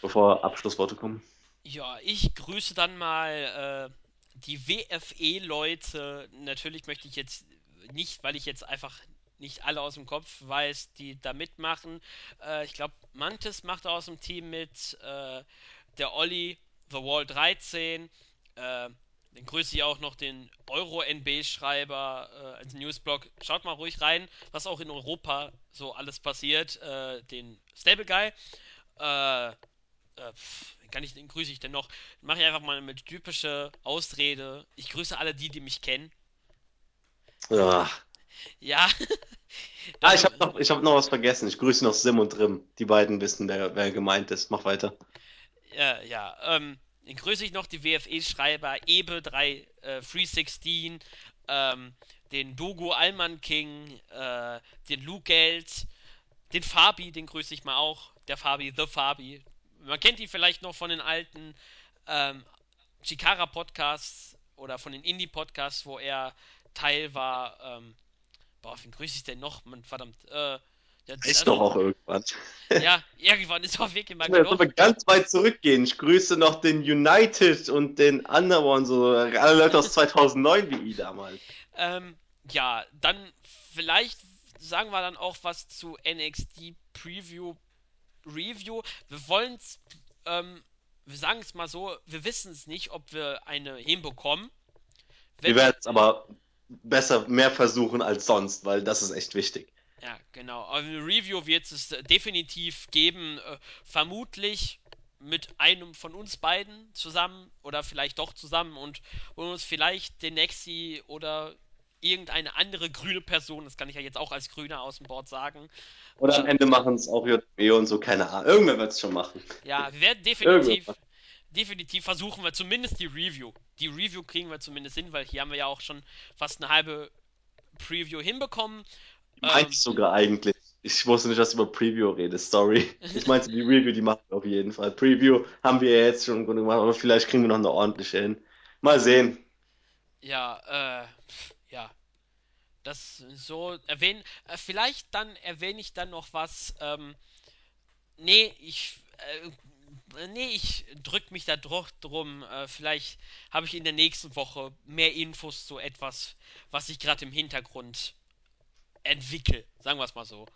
bevor Abschlussworte kommen. Ja, ich grüße dann mal äh, die WFE-Leute. Natürlich möchte ich jetzt nicht, weil ich jetzt einfach nicht alle aus dem Kopf weiß, die da mitmachen. Äh, ich glaube, Mantis macht aus dem Team mit, äh, der Olli, The Wall 13. Äh, dann grüße ich auch noch den Euro-NB-Schreiber äh, als Newsblog. Schaut mal ruhig rein, was auch in Europa so alles passiert. Äh, den Stable Guy. Äh, äh, pf, wen kann ich, den grüße ich denn noch? Mache ich einfach mal mit typische Ausrede. Ich grüße alle die, die mich kennen. Ja. Ja, (laughs) Ah, ich habe noch, ich hab noch was vergessen. Ich grüße noch Sim und Rim. Die beiden wissen, wer, wer gemeint ist. Mach weiter. äh, ja, ähm, dann grüße ich noch die WFE-Schreiber Ebe 3, äh, 316, ähm, den Dogo Alman King, äh, den Lou Geld, den Fabi, den grüße ich mal auch. Der Fabi, The Fabi. Man kennt ihn vielleicht noch von den alten ähm, Chikara Podcasts oder von den Indie Podcasts, wo er Teil war. Ähm, boah, wen grüße ich denn noch? Mann, verdammt. Äh, ja, Ist also, doch auch irgendwann. ja, irgendwann ist auch wirklich mal genug. aber ganz weit zurückgehen. Ich grüße noch den United und den Underone, so alle Leute aus 2009 wie ich damals. Ähm, ja, dann vielleicht sagen wir dann auch was zu NXT Preview Review. Wir wollen es, ähm, wir sagen es mal so, wir wissen es nicht, ob wir eine hinbekommen. Wir Wenn werden es aber besser mehr versuchen als sonst, weil das ist echt wichtig. Ja, genau. Aber eine Review wird es äh, definitiv geben. Äh, vermutlich mit einem von uns beiden zusammen oder vielleicht doch zusammen und, und uns vielleicht den Nexi oder irgendeine andere grüne Person, das kann ich ja jetzt auch als Grüner aus dem Board sagen. Oder am Ende machen es auch JB und so, keine Ahnung. Irgendwer wird es schon machen. ja, wir werden definitiv, definitiv versuchen wir zumindest die Review. Die Review kriegen wir zumindest hin, weil hier haben wir ja auch schon fast eine halbe Preview hinbekommen. Meinte Ähm, ich sogar eigentlich. Ich wusste nicht, dass du über Preview redest, sorry. Ich meinte, die Review, die machen wir auf jeden Fall. Preview haben wir ja jetzt schon im Grunde gemacht, aber vielleicht kriegen wir noch eine ordentliche hin. Mal sehen. ja, äh, ja. das so erwähnen. Äh, vielleicht dann erwähne ich dann noch was. Ähm, nee, ich. Äh, nee, ich drück mich da dr drum. Äh, vielleicht habe ich in der nächsten Woche mehr Infos zu etwas, was ich gerade im Hintergrund entwickle. Sagen wir es mal so.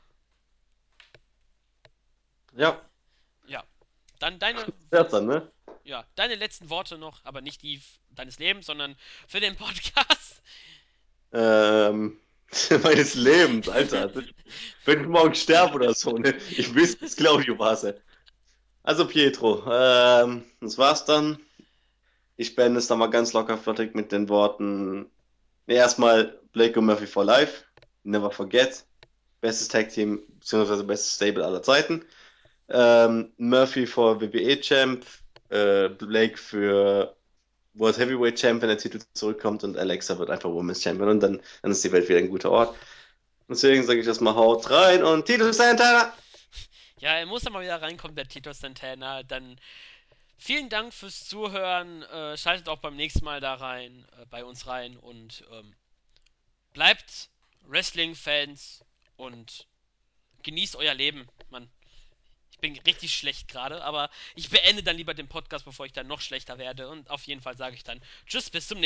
Ja, Ja. Dann deine, dann, ne? ja, deine letzten Worte noch, aber nicht die deines Lebens, sondern für den Podcast. Ähm, (laughs) meines Lebens, Alter. Wenn ich morgen sterbe oder so, ne? Ich weiß es, glaube ich, was. ey. Also, Pietro, ähm, das war's dann. Ich beende es dann mal ganz locker flottig mit den Worten. Ne, erstmal Blake und Murphy for Life. Never Forget. Bestes Tag Team, beziehungsweise bestes Stable aller Zeiten. Ähm, Murphy vor WWE Champ. Äh, Blake für World Heavyweight Champ, wenn der Titel zurückkommt. Und Alexa wird einfach Women's Champion. Und dann, dann ist die Welt wieder ein guter Ort. Deswegen sage ich das mal, haut rein und Tito Santana! Ja, er muss da mal wieder reinkommen, der Tito Santana. Dann vielen Dank fürs Zuhören. Äh, schaltet auch beim nächsten Mal da rein, äh, bei uns rein und ähm, bleibt Wrestling-Fans und genießt euer Leben, Mann. Ich bin richtig schlecht gerade, aber ich beende dann lieber den Podcast, bevor ich dann noch schlechter werde. Und auf jeden Fall sage ich dann Tschüss, bis zum nächsten Mal.